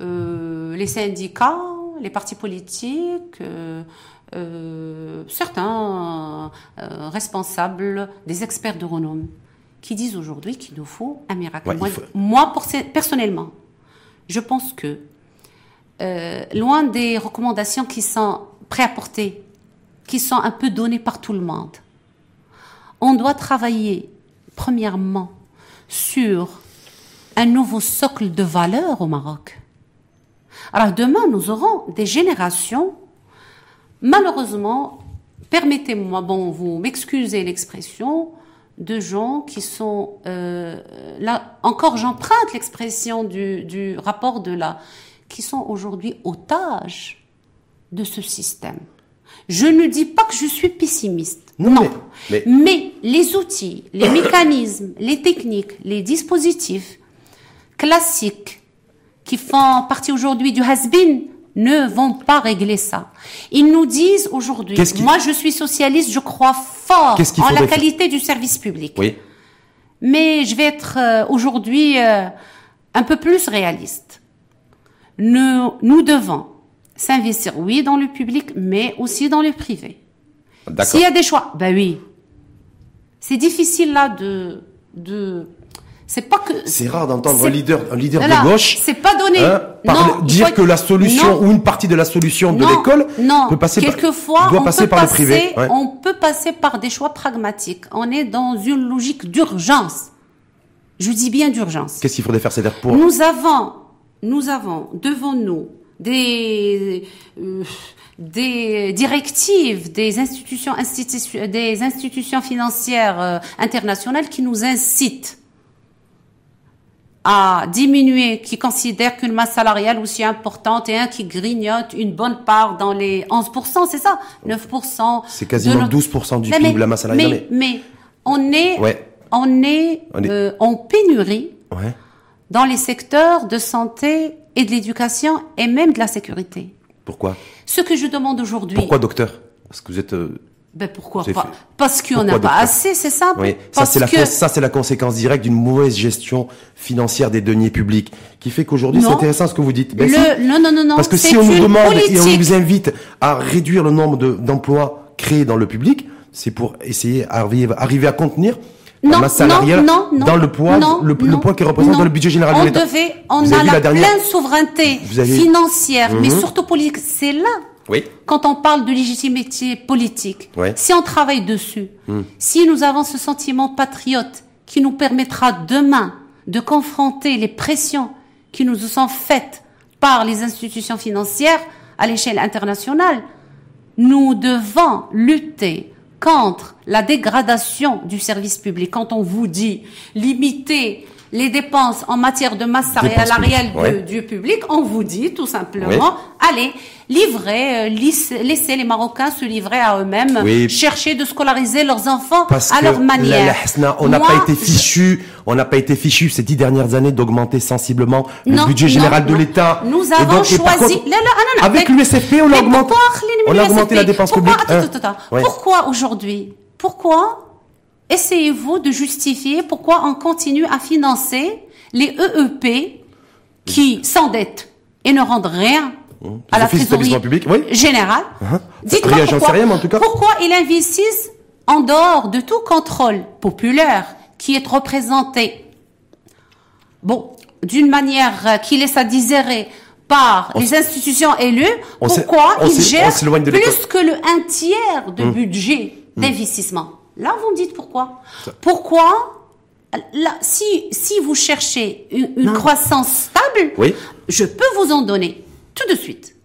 euh, les syndicats, les partis politiques, euh, euh, certains responsables, des experts de renom, qui disent aujourd'hui qu'il nous faut un miracle. moi, pour, personnellement, je pense que loin des recommandations qui sont préapportées, qui sont un peu données par tout le monde, on doit travailler premièrement sur un nouveau socle de valeurs au Maroc. Alors demain, nous aurons des générations, malheureusement, permettez-moi, bon, vous m'excusez l'expression, de gens qui sont euh, là encore j'emprunte l'expression du, du, rapport de là qui sont aujourd'hui otages de ce système. Je ne dis pas que je suis pessimiste. Non. mais les outils, les mécanismes, les techniques, les dispositifs classiques qui font partie aujourd'hui du has-been ne vont pas régler ça. Ils nous disent aujourd'hui, moi je suis socialiste, je crois fort en la qualité du service public. Oui. Mais je vais être euh, aujourd'hui euh, un peu plus réaliste. Nous, nous devons s'investir, oui, dans le public, mais aussi dans le privé. S'il y a des choix, ben oui. C'est difficile là de, de c'est pas que. C'est rare d'entendre un leader, un leader de gauche. C'est pas donné. Hein, non, dire que la solution ou une partie de la solution de l'école peut passer Quelquefois, doit passer par le privé. On peut passer par des choix pragmatiques. On est dans une logique d'urgence. Je dis bien d'urgence. Qu'est-ce qu'il faudrait faire, c'est pour Nous avons nous avons devant nous des euh, des directives des institutions des institutions financières euh, internationales qui nous incitent à diminuer, qui considèrent qu'une masse salariale aussi importante et un qui grignote une bonne part dans les 11%, c'est ça? 9%. C'est quasiment 12% du PIB, la masse salariale. Mais, mais, on est, on est, euh, en pénurie dans les secteurs de santé et de l'éducation et même de la sécurité. Pourquoi? Ce que je demande aujourd'hui. Pourquoi, docteur? Parce que vous êtes. Euh, ben pourquoi pas? Parce qu'on n'a pas assez, c'est ça Oui, ça c'est la conséquence directe d'une mauvaise gestion financière des deniers publics qui fait qu'aujourd'hui c'est intéressant ce que vous dites. Ben Non non non non. Parce que si on nous demande et on vous invite à réduire le nombre d'emplois créés dans le public, c'est pour essayer d'arriver arriver à contenir non, la masse salariale non, non, dans le poids, le, poids qui représente dans le budget général on de l'État. Devait, on a la, pleine souveraineté financière, mais mhm. surtout politique. C'est là, oui. quand on parle de légitimité politique, si on travaille dessus, mhm. si nous avons ce sentiment patriote qui nous permettra demain de confronter les pressions qui nous sont faites par les institutions financières à l'échelle internationale, nous devons lutter contre la dégradation du service public, quand on vous dit limiter les dépenses en matière de masse salariale du, public, on vous dit tout simplement, allez, livrez, euh, laissez les Marocains se livrer à eux-mêmes, chercher de scolariser leurs enfants à leur manière. on n'a pas été fichu, on n'a pas été fichu ces dix dernières années d'augmenter sensiblement le budget général de l'État. Nous avons choisi. avec l'USFP, on a augmenté, on a augmenté la dépense publique. Pourquoi aujourd'hui Pourquoi essayez-vous de justifier pourquoi on continue à financer les EEP qui s'endettent et ne rendent rien hum. à la trésorerie générale. Uh-huh. Dites-moi pourquoi, en tout cas. pourquoi ils investissent en dehors de tout contrôle populaire qui est représenté, bon, d'une manière qui laisse à désirer par les institutions élues, pourquoi ils gèrent plus que le un tiers de hum. budget hum. d'investissement? Là, vous me dites pourquoi. Pourquoi là, si, si vous cherchez une, croissance stable, oui. je peux vous en donner tout de suite.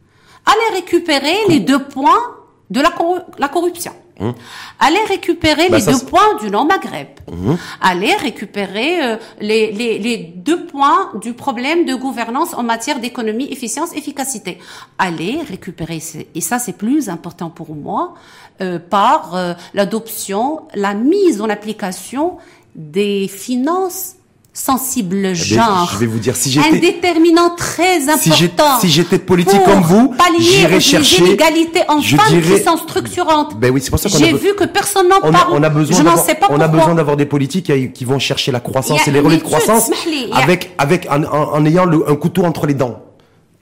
Allez récupérer les deux points de la, la corruption. Hum. Allez récupérer bah, les deux points du non-Maghreb. Hum. Allez récupérer euh, les, les, les, deux points du problème de gouvernance en matière d'économie, efficience, efficacité. Allez récupérer, et ça c'est plus important pour moi, euh, par euh, l'adoption, la mise en application des finances sensible eh genre. je vais vous dire si j'étais un déterminant très important. Si j'étais politique comme vous, j'irais chercher les inégalités en femmes qui sont structurantes. Ben oui, c'est pour ça qu'on J'ai vu que personne n'en parle. On a besoin je sais pas On a besoin d'avoir des politiques qui vont chercher la croissance et les relais de croissance avec avec en, en, ayant le, un couteau entre les dents.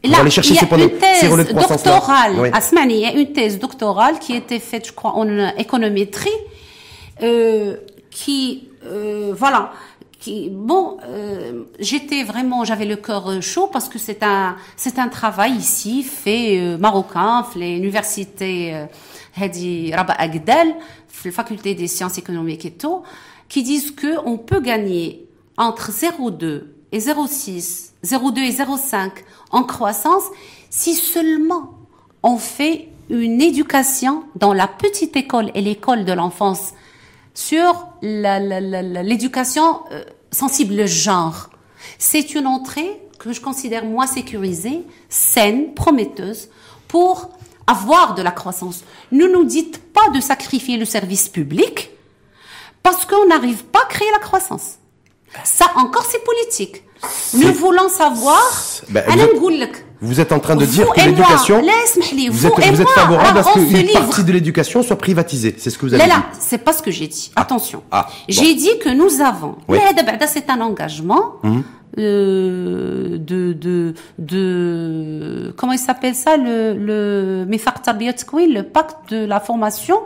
Là, il y a une thèse doctorale, oui. il y a une thèse doctorale qui a été faite, je crois, en économétrie, euh, qui, euh, voilà, bon, euh, j'étais vraiment, j'avais le cœur euh, chaud parce que c'est un, c'est un travail ici fait euh, marocain, l'université euh, Hadi Rabat Agdal, la faculté des sciences économiques et tout, qui disent que on peut gagner entre 0,2 et 0,6, 0,2 et 0,5 en croissance si seulement on fait une éducation dans la petite école et l'école de l'enfance sur l'éducation euh, sensible genre. C'est une entrée que je considère moi sécurisée, saine, prometteuse pour avoir de la croissance. Ne nous dites pas de sacrifier le service public parce qu'on n'arrive pas à créer la croissance. Ça encore c'est politique. Nous voulons savoir. Ben, vous êtes en train de dire que l'éducation, vous êtes, vous êtes favorable à ce qu'une partie de l'éducation soit privatisée. C'est ce que vous avez là, dit. Là, c'est pas ce que j'ai dit. Attention. Ah, j'ai dit que nous avons. Oui. C'est un engagement. Hum. Euh, de, de, de, comment il s'appelle ça, le, le, le pacte de la formation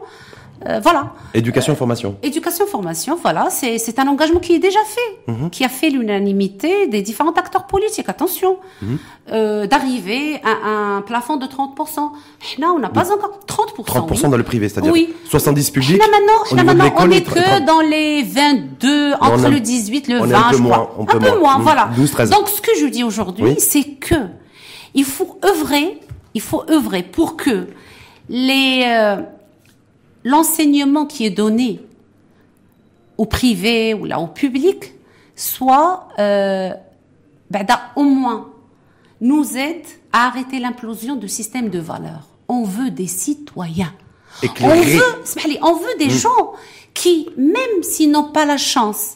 euh, voilà. Éducation et formation. Éducation formation, voilà, c'est un engagement qui est déjà fait, mhm. qui a fait l'unanimité des différents acteurs politiques. Attention, mhm. euh, d'arriver à un plafond de 30%. Non, on n'a pas encore 30%. 30% dans le privé, c'est-à-dire oui. 70 publics. Là maintenant, maintenant on n'est que dans les 22, entre le 18, le 20, je crois. un peu moins, voilà. 12, 13. Donc ce que je dis aujourd'hui, c'est que il faut œuvrer, il faut œuvrer pour que les euh, l'enseignement qui est donné au privé ou là au public soit euh, ben, au moins nous aide à arrêter l'implosion du système de valeurs. On veut des citoyens. On veut, on veut des mm. gens qui, même s'ils n'ont pas la chance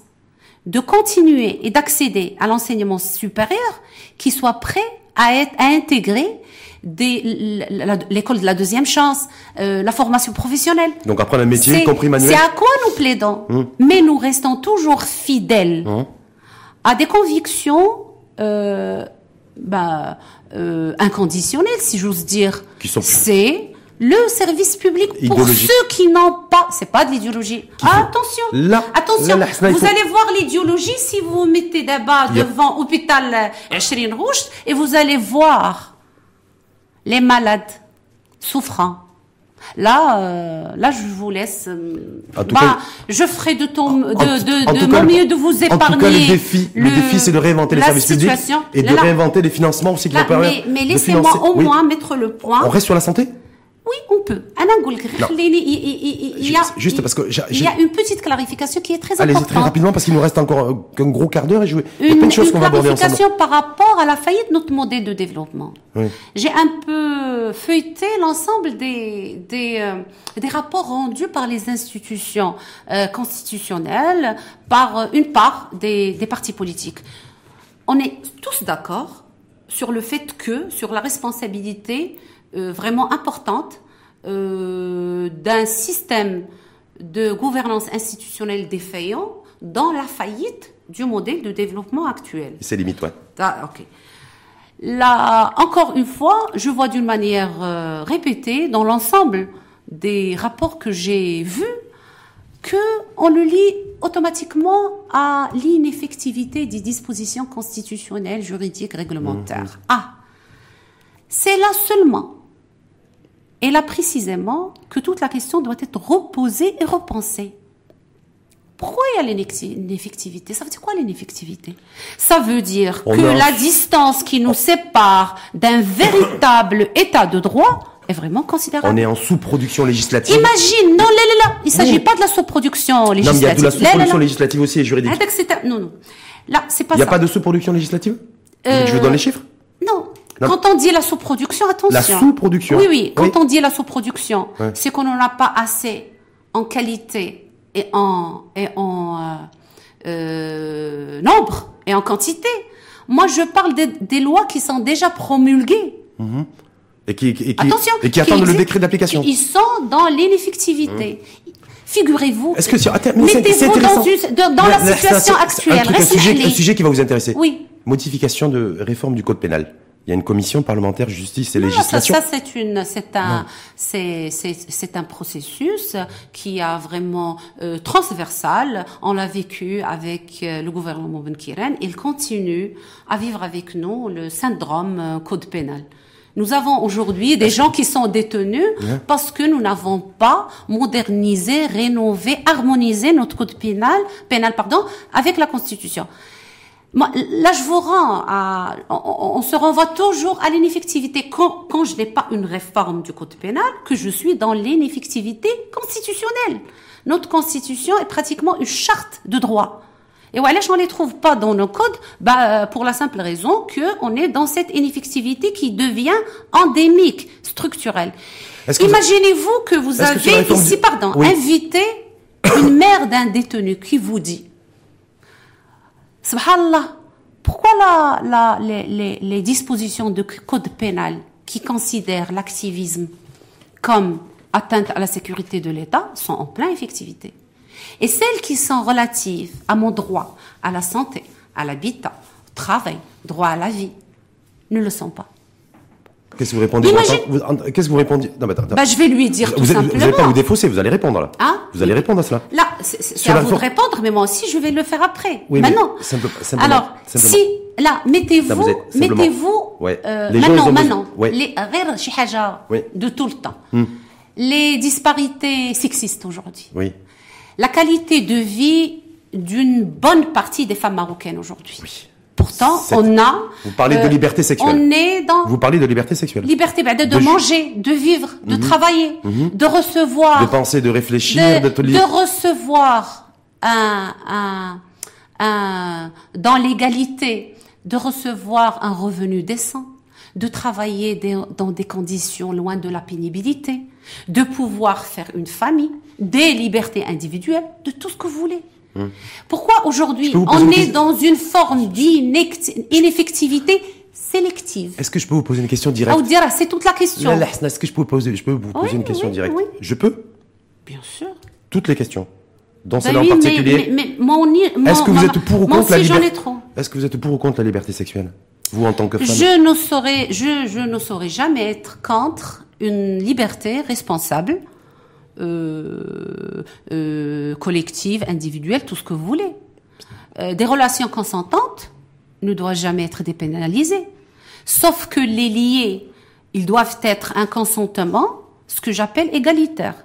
de continuer et d'accéder à l'enseignement supérieur, qui soient prêts à, être, à intégrer l'école de la deuxième chance, euh, la formation professionnelle. Donc apprendre un métier, y compris manuel. C'est à quoi nous plaidons. Hum. Mais nous restons toujours fidèles hum. à des convictions euh, bah, euh, inconditionnelles, si j'ose dire. Qui sont C'est le service public pour ceux qui n'ont pas, c'est pas de l'idéologie. attention, attention, vous allez voir l'idéologie si vous vous mettez d'abord devant hôpital Rouge et vous allez voir les malades souffrants. Là, euh, là, je vous laisse. Euh, bah, je ferai de, ton, de, de, de mon mieux de vous épargner. En tout cas, le défi, le, défi, c'est de réinventer les services publics et de réinventer les financements aussi qui vont permettre. Mais, mais laissez-moi au moins mettre le point. On reste sur la santé? Oui, on peut. Il y a, juste parce que il y a une petite clarification qui est très importante. Allez très rapidement parce qu'il nous reste encore un gros quart d'heure et je y a plein de choses qu'on va aborder ensemble. Une clarification par rapport à la faillite de notre modèle de développement. J'ai un peu feuilleté l'ensemble des des, euh, des rapports rendus par les institutions euh, constitutionnelles, par euh, une part des, des partis politiques. On est tous d'accord sur le fait que, sur la responsabilité euh, vraiment importante euh, d'un système de gouvernance institutionnelle défaillant dans la faillite du modèle de développement actuel. C'est limite, ouais. Ah, ok. Là, encore une fois, je vois d'une manière euh, répétée dans l'ensemble des rapports que j'ai vus que on le lit automatiquement à l'ineffectivité des dispositions constitutionnelles, juridiques, réglementaires. Mmh. Ah, c'est là seulement et là précisément que toute la question doit être reposée et repensée. Pourquoi il y a l'ineffectivité? Ça veut dire quoi l'ineffectivité? Ça veut dire que la distance qui nous sépare d'un véritable état de droit est vraiment considérable. On est en sous-production législative. Imagine, non, là, là, là, il ne s'agit pas de la sous-production législative. Non, il y a de la sous-production législative aussi et juridique. Non, non. Là, c'est pas ça. Il n'y a pas de sous-production législative? Euh... Je vous donne les chiffres? Non, quand on dit la sous-production, attention. La sous-production. Oui, oui. Quand on dit la sous-production, c'est qu'on n'en a pas assez en qualité et en et en euh, euh, nombre et en quantité. Moi, je parle des, lois qui sont déjà promulguées. Mhm. Et qui, et qui, Attention, et qui attendent le décret d'application. Ils sont dans l'ineffectivité. Figurez-vous, Est-ce que mettez-vous dans, dans, la, situation actuelle. Un, un, sujet, un sujet qui va vous intéresser. Oui. Modification de réforme du code pénal. Il y a une commission parlementaire justice et législation. Ça, ça c'est une, c'est un, c'est, c'est, un processus qui a vraiment euh, transversal. On l'a vécu avec euh, le gouvernement Benkiren. Il continue à vivre avec nous le syndrome euh, code pénal. Nous avons aujourd'hui des gens qui sont détenus parce que nous n'avons pas modernisé, rénové, harmonisé notre code pénal, pénal pardon, avec la Constitution là, je vous rends à, on, se renvoie toujours à l'ineffectivité quand, quand je n'ai pas une réforme du code pénal, que je suis dans l'ineffectivité constitutionnelle. Notre constitution est pratiquement une charte de droit. Et voilà, je ne les trouve pas dans nos codes, bah, pour la simple raison que on est dans cette ineffectivité qui devient endémique, structurelle. Imaginez-vous que vous avez ici, pardon, invité une mère d'un détenu qui vous dit Subhanallah, pourquoi la, la, les, les, les, dispositions du code pénal qui considèrent l'activisme comme atteinte à la sécurité de l'État sont en pleine effectivité? Et celles qui sont relatives à mon droit, à la santé, à l'habitat, au travail, droit à la vie, ne le sont pas. Qu'est-ce que vous répondez Qu'est-ce que vous répondez Non, mais attends, bah, je vais lui dire tout vous, simplement. Vous n'allez pas vous défausser, vous allez répondre là. Hein vous allez répondre à cela. Là, c'est à vous de répondre, mais moi aussi je vais le faire après. Oui, maintenant. Simple, simplement, Alors, si là, mettez-vous, mettez-vous ouais. euh, maintenant, maintenant, ouais. les oui. de tout le temps. Hmm. Les disparités sexistes aujourd'hui. Oui. La qualité de vie d'une bonne partie des femmes marocaines aujourd'hui. Oui. Pourtant, on a. Vous parlez de euh, liberté sexuelle. On est dans. Vous parlez de liberté sexuelle. Liberté, ben, de, de, manger, de vivre, de mhm. travailler, mhm. de recevoir. De penser, de réfléchir, de, de, de recevoir un, un, un, dans l'égalité, de recevoir un revenu décent, de travailler dans des conditions loin de la pénibilité, de pouvoir faire une famille, des libertés individuelles, de tout ce que vous voulez. Pourquoi aujourd'hui on est dans une forme d'ineffectivité sélective? Est-ce que je peux vous poser une question directe? C'est toute la question. Est-ce que je peux vous poser, je peux vous poser une question directe? Je peux? Bien sûr. Toutes les questions. Dans ben celle-là en particulier. Mais, mais, Est-ce que vous êtes pour ou contre la liberté? Est-ce que vous êtes pour ou contre la liberté sexuelle? Vous en tant que femme. Je ne saurais, je, je ne saurais jamais être contre une liberté responsable euh, euh, collective, individuelle, tout ce que vous voulez. Euh, des relations consentantes ne doivent jamais être dépénalisées. Sauf que les liés, ils doivent être un consentement, ce que j'appelle égalitaire.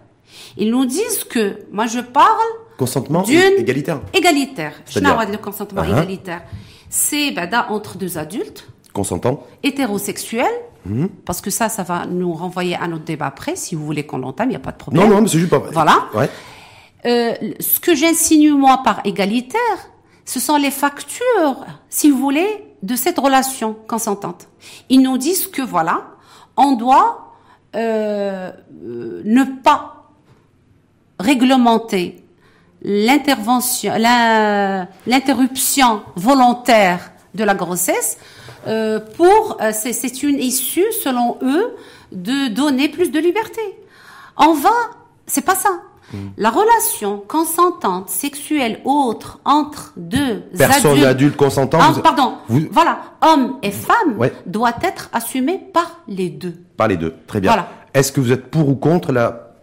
Ils nous disent que, moi je parle consentement égalitaire. Égalitaire. Je le consentement uh-huh. égalitaire. C'est ben, entre deux adultes. Consentants. Hétérosexuels Mhm. Parce que ça, ça va nous renvoyer à notre débat après. Si vous voulez qu'on l'entame, il n'y a pas de problème. Non, non, mais c'est juste pas. Voilà. Euh, ce que j'insinue moi par égalitaire, ce sont les factures, si vous voulez, de cette relation consentante. Ils nous disent que voilà, on doit euh, euh, ne pas réglementer l'intervention, l'interruption volontaire de la grossesse euh, pour, euh, c'est une issue, selon eux, de donner plus de liberté. En vain, c'est pas ça. Hmm. La relation consentante, sexuelle, autre, entre deux personnes adultes, consentantes, pardon, voilà, hommes et femmes, doit être assumée par les deux. Par les deux, très bien. Voilà. Est-ce que vous êtes pour ou contre la,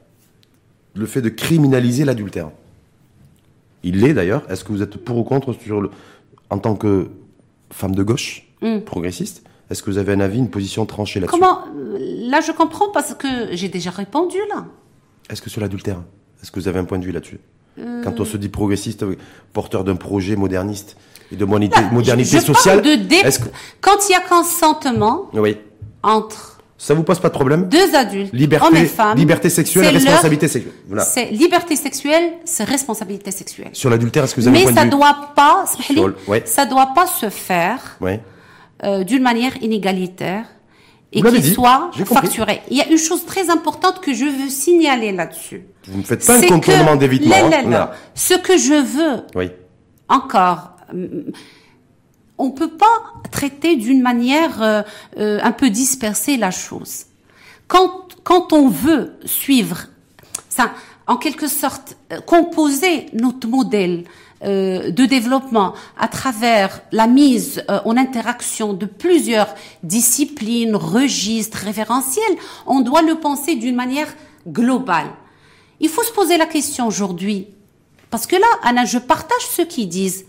le fait de criminaliser l'adultère? Il l'est d'ailleurs. Est-ce que vous êtes pour ou contre sur le, en tant que femme de gauche Hmm. progressiste. Est-ce que vous avez un avis, une position tranchée là-dessus? Comment Là, je comprends parce que j'ai déjà répondu là. Est-ce que sur l'adultère, est-ce que vous avez un point de vue là-dessus? Euh. Quand on se dit progressiste, porteur d'un projet moderniste et de modernité, modernité sociale, de quand il y a consentement oui. entre ça vous pose pas de problème Deux adultes, liberté, hommes et femmes. Liberté sexuelle, responsabilité sexuelle. Voilà. C'est liberté sexuelle, c'est responsabilité sexuelle. Sur l'adultère, est-ce que vous avez Mais un point ça doit pas, ça doit pas se faire. Ouais. Euh, d'une manière inégalitaire et qu'il soit facturé. Il y a une chose très importante que je veux signaler là-dessus. Vous ne faites pas un contournement d'évitement. Hein. Ce que je veux, oui. encore, on peut pas traiter d'une manière euh, euh, un peu dispersée la chose. Quand, quand on veut suivre, ça, en quelque sorte, composer notre modèle euh, de développement à travers la mise euh, en interaction de plusieurs disciplines, registres, référentiels, on doit le penser d'une manière globale. Il faut se poser la question aujourd'hui, parce que là, Anna, je partage ceux qui disent,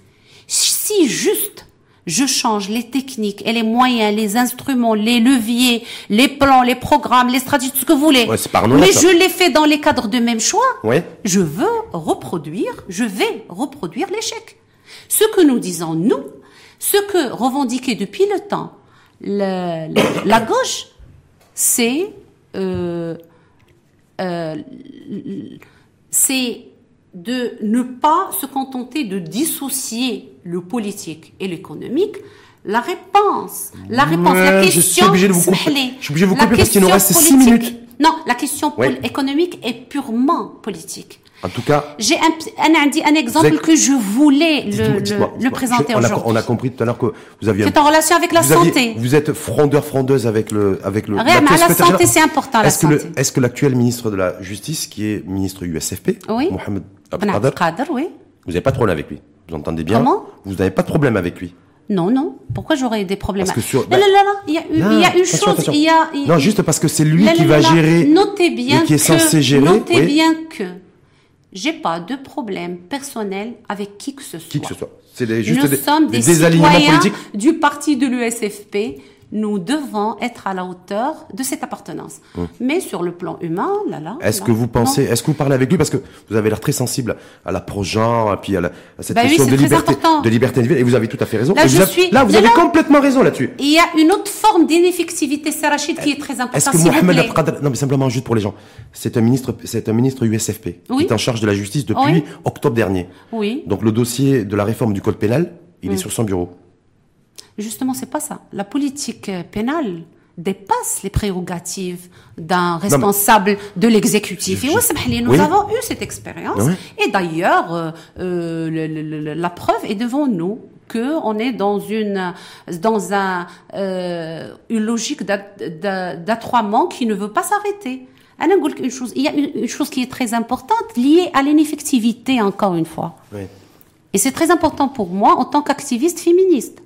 si juste je change les techniques et les moyens, les instruments, les leviers, les plans, les programmes, les stratégies, tout ce que vous voulez. Mais je l'ai fait dans les cadres de même choix. Je veux reproduire, je vais reproduire l'échec. Ce que nous disons, nous, ce que revendiquait depuis le temps la, gauche, c'est euh, euh, c'est de ne pas se contenter de dissocier le politique et l'économique, la réponse, la réponse, la question, je suis obligé de vous couper, je suis obligé de vous couper parce qu'il nous reste six minutes. Non, la question économique est purement politique. En tout cas, j'ai un, un, un, exemple que je voulais le, le, présenter aujourd'hui. On a compris tout à l'heure que vous aviez. C'est en relation avec la santé. vous êtes frondeur, frondeuse avec le, avec le. Rien, la santé, c'est important. Est-ce que, est-ce que l'actuel ministre de la Justice, qui est ministre USFP, oui. Mohamed Abdelkader, oui. Vous n'avez pas de problème avec lui. Vous entendez bien Comment? Vous n'avez pas de problème avec lui. Non, non. Pourquoi j'aurais des problèmes Parce que sur, non, non, non, Il y a, il y a une chose. Il y a, non, juste parce que c'est lui qui va gérer. Notez bien et qui est censé gérer. Notez bien que j'ai pas de problème personnel avec qui que ce soit. Qui que ce soit. C'est juste Nous des, sommes des, des citoyens du parti de l'USFP nous devons être à la hauteur de cette appartenance. Hum. Mais sur le plan humain, là, là. Est-ce que vous pensez, est-ce que vous parlez avec lui parce que vous avez l'air très sensible à la projet, et puis à, la, à cette bah question oui, de liberté, important. de liberté individuelle, et vous avez tout à fait raison. Là, Et je vous suis- là, vous avez complètement raison là-dessus. Il y a une autre forme d'ineffectivité, Sarachid, qui est très Est-ce importante. que s'il vous Mohamed. Abqadr, non mais simplement juste pour les gens, c'est un ministre, c'est un ministre USFP Oui. qui est en charge de la justice depuis Oui. octobre dernier. Oui. Donc le dossier de la réforme du code pénal, il est sur son bureau. Justement, c'est pas ça. La politique pénale dépasse les prérogatives d'un responsable de l'exécutif. Et oui, nous avons eu cette expérience. Et d'ailleurs, euh, euh la preuve est devant nous qu'on est dans une dans un euh, une logique d'attroiement qui ne veut pas s'arrêter. Une chose, il y a une chose qui est très importante liée à l'ineffectivité encore une fois. Et c'est très important pour moi en tant qu'activiste féministe.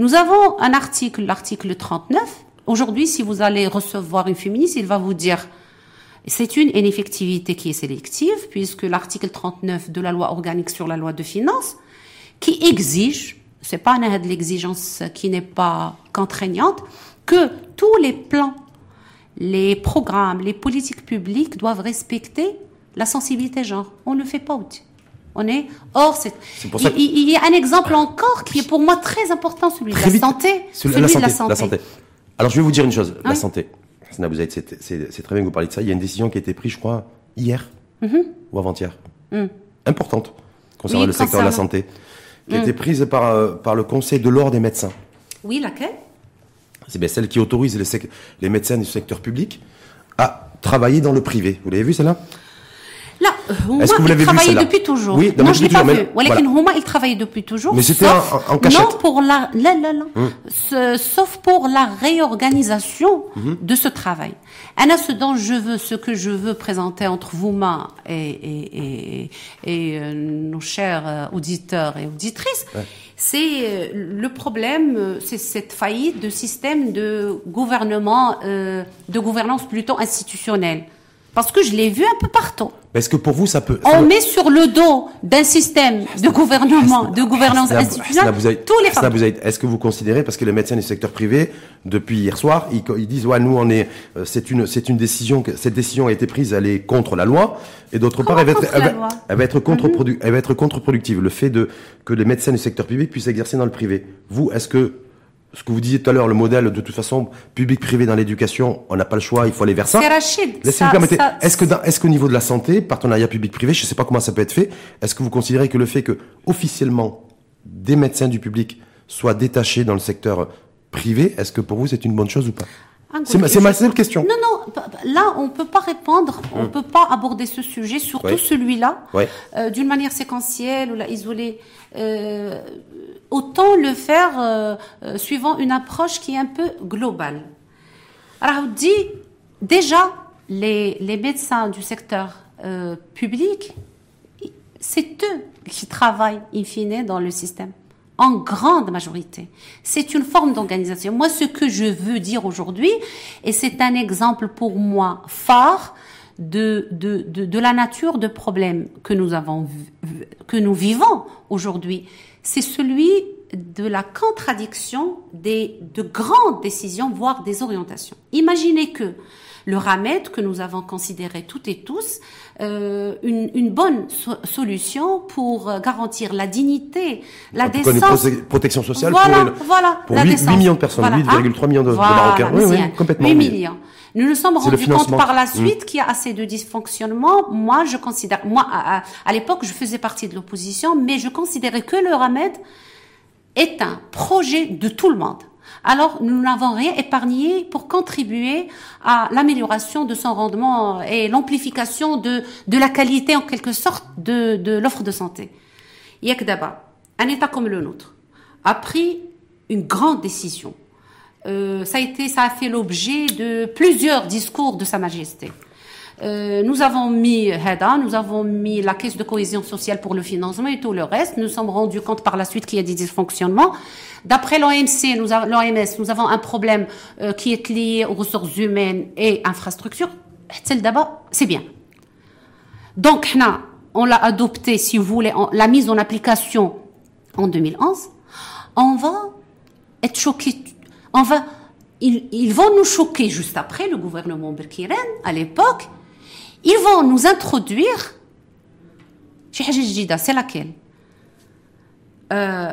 Nous avons un article, l'article 39. Aujourd'hui, si vous allez recevoir une féministe, il va vous dire c'est une ineffectivité qui est sélective, puisque l'article 39 de la loi organique sur la loi de finances, qui exige, c'est pas un de l'exigence qui n'est pas contraignante, que tous les plans, les programmes, les politiques publiques doivent respecter la sensibilité genre. On ne le fait pas aussi. On est hors cette. C'est pour ça il, il- il y a un exemple encore qui est pour moi très important, celui de la vite. santé. Celui la, de santé, la santé. Alors je vais vous dire une chose, la santé. C'est très bien que vous parliez de ça. Il y a une décision qui a été prise, je crois, hier ou avant-hier, importante concernant Mm. Oui, le secteur de la santé, qui a été prise par, euh, par le Conseil de l'ordre des médecins. Oui, laquelle? C'est bien celle qui autorise les, les médecins du secteur public à travailler dans le privé. Vous l'avez vu celle-là? Là, Houma, Est-ce que vous l'avez il vu, travaillait celle-là depuis toujours. Oui, non, je l'ai pas vu. depuis toujours. Mais c'était en- cachette. Non, pour la, là, là, là. Ce- sauf pour la réorganisation de ce travail. Anna, ce dont je veux, ce que je veux présenter entre vous, mains et, et, et, et euh, nos chers euh, auditeurs et auditrices, c'est euh, le problème, c'est cette faillite de système de gouvernement, euh, de gouvernance plutôt institutionnelle. Parce que je l'ai vu un peu partout. Est-ce que pour vous, ça peut... ça On met sur le dos d'un système de gouvernement, de gouvernance institutionnelle, tous les. Bouzaïd, Est-ce que vous considérez, parce que les médecins du secteur privé, depuis hier soir, ils, ils disent, ouais, nous, on est, euh, c'est une, c'est une décision, cette décision a été prise, elle est contre la loi, et d'autre part, elle va être, elle la va, loi elle va être contre-produ- elle va être contre-productive. Le fait de, que les médecins du secteur privé puissent exercer dans le privé. Vous, est-ce que, ce que vous disiez tout à l'heure, le modèle, de toute façon, public-privé dans l'éducation, on n'a pas le choix, il faut aller vers ça. C'est Rachid. Est-ce que dans- est-ce qu'au niveau de la santé, partenariat public-privé, je ne sais pas comment ça peut être fait, est-ce que vous considérez que le fait que officiellement des médecins du public soient détachés dans le secteur privé, est-ce que pour vous c'est une bonne chose ou pas? C'est ma, ma seule question. Non, non, là, on peut pas répondre, on peut pas aborder ce sujet, surtout Ouais. celui-là, Ouais. euh, d'une manière séquentielle ou la isolée. Euh, autant le faire euh, euh, suivant une approche qui est un peu globale. Alors, on dit, déjà, les, les médecins du secteur euh, public, c'est eux qui travaillent, in fine, dans le système. En grande majorité. C'est une forme d'organisation. Moi, ce que je veux dire aujourd'hui, et c'est un exemple pour moi phare de, de, de, la nature de problème que nous avons, que nous vivons aujourd'hui, c'est celui de la contradiction des, de grandes décisions, voire des orientations. Imaginez que le RAMED, que nous avons considéré toutes et tous, euh, une, une bonne so- solution pour euh, garantir la dignité, la En tout cas, une décence. prote- protection sociale voilà, pour, une- voilà, pour la 8, décence. millions de personnes, Voilà, 8,3 millions de, de Voilà, Marocains. Oui, oui, complètement. 8 oui. millions. Nous nous sommes rendus compte par la Mm. suite qu'il y a assez de dysfonctionnement. Moi, je considère, moi, à, à- à l'époque, je faisais partie de l'opposition, mais je considérais que le RAMED est un projet de tout le monde. Alors, nous n'avons rien épargné pour contribuer à l'amélioration de son rendement et l'amplification de, la qualité, en quelque sorte, de, l'offre de santé. Yak Daba, un État comme le nôtre, a pris une grande décision. Euh, ça ça a fait l'objet de plusieurs discours de Sa Majesté. Euh, nous avons mis HEDA, nous avons mis la caisse de cohésion sociale pour le financement et tout le reste. Nous sommes rendus compte par la suite qu'il y a des dysfonctionnements. D'après l'OMC, nous l'OMS, nous avons un problème euh, qui est lié aux ressources humaines et infrastructures. D'abord, c'est bien. Donc, on l'a adopté, si vous voulez, la mise en application en 2011. On va être choqués. On va, ils, ils vont nous choquer juste après, le gouvernement Berkiren, à l'époque, ils vont nous introduire c'est laquelle? Euh,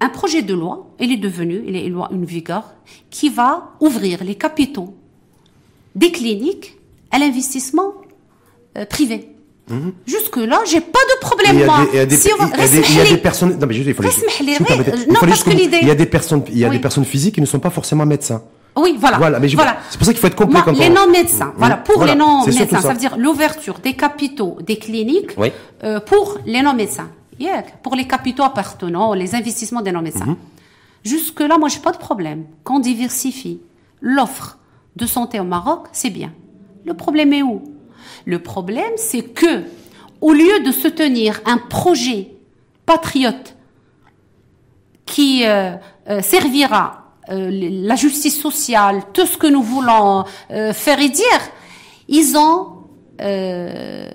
un projet de loi, il est devenu, il est une loi, une vigueur, qui va ouvrir les capitaux des cliniques à l'investissement euh, privé. Mhm. Jusque là, j'ai pas de problème moi. Il y a des, si personnes. Non mais juste, il fallait. Il y a des personnes, il y a des personnes physiques qui ne sont pas forcément médecins. Oui, voilà. Voilà, mais voilà. c'est pour ça qu'il faut être complet quand Les non-médecins, voilà, pour les non-médecins, ça. veut dire l'ouverture des capitaux des cliniques euh, pour les non-médecins. Yeah, pour les capitaux appartenant, les investissements des non-médecins. Mhm. Jusque-là, moi, j'ai pas de problème. Qu'on diversifie l'offre de santé au Maroc, c'est bien. Le problème est où? Le problème, c'est que, au lieu de soutenir un projet patriote qui euh, euh, servira euh, la justice sociale, tout ce que nous voulons euh, faire et dire, ils ont euh,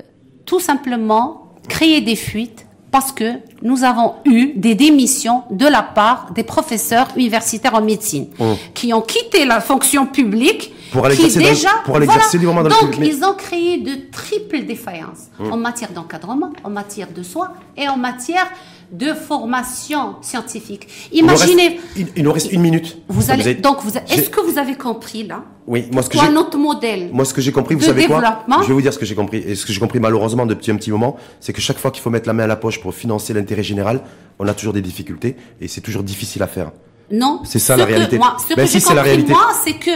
tout simplement créé des fuites parce que nous avons eu des démissions de la part des professeurs universitaires en médecine oh. qui ont quitté la fonction publique pour aller qui déjà, pour aller voilà, donc ils ont créé de triples défaillances oh. en matière d'encadrement, en matière de soins et en matière de formation scientifique. Imaginez. Il nous reste, une minute. Vous allez, donc, vous, est-ce que vous avez compris là? Oui, moi ce que j'ai. notre modèle. Moi ce que j'ai compris, vous savez quoi Je vais vous dire ce que j'ai compris. Et ce que j'ai compris malheureusement depuis un petit moment, c'est que chaque fois qu'il faut mettre la main à la poche pour financer l'intérêt général, on a toujours des difficultés et c'est toujours difficile à faire. Non. C'est ça la réalité. Moi, ce ben que j'ai compris, la réalité. moi, c'est que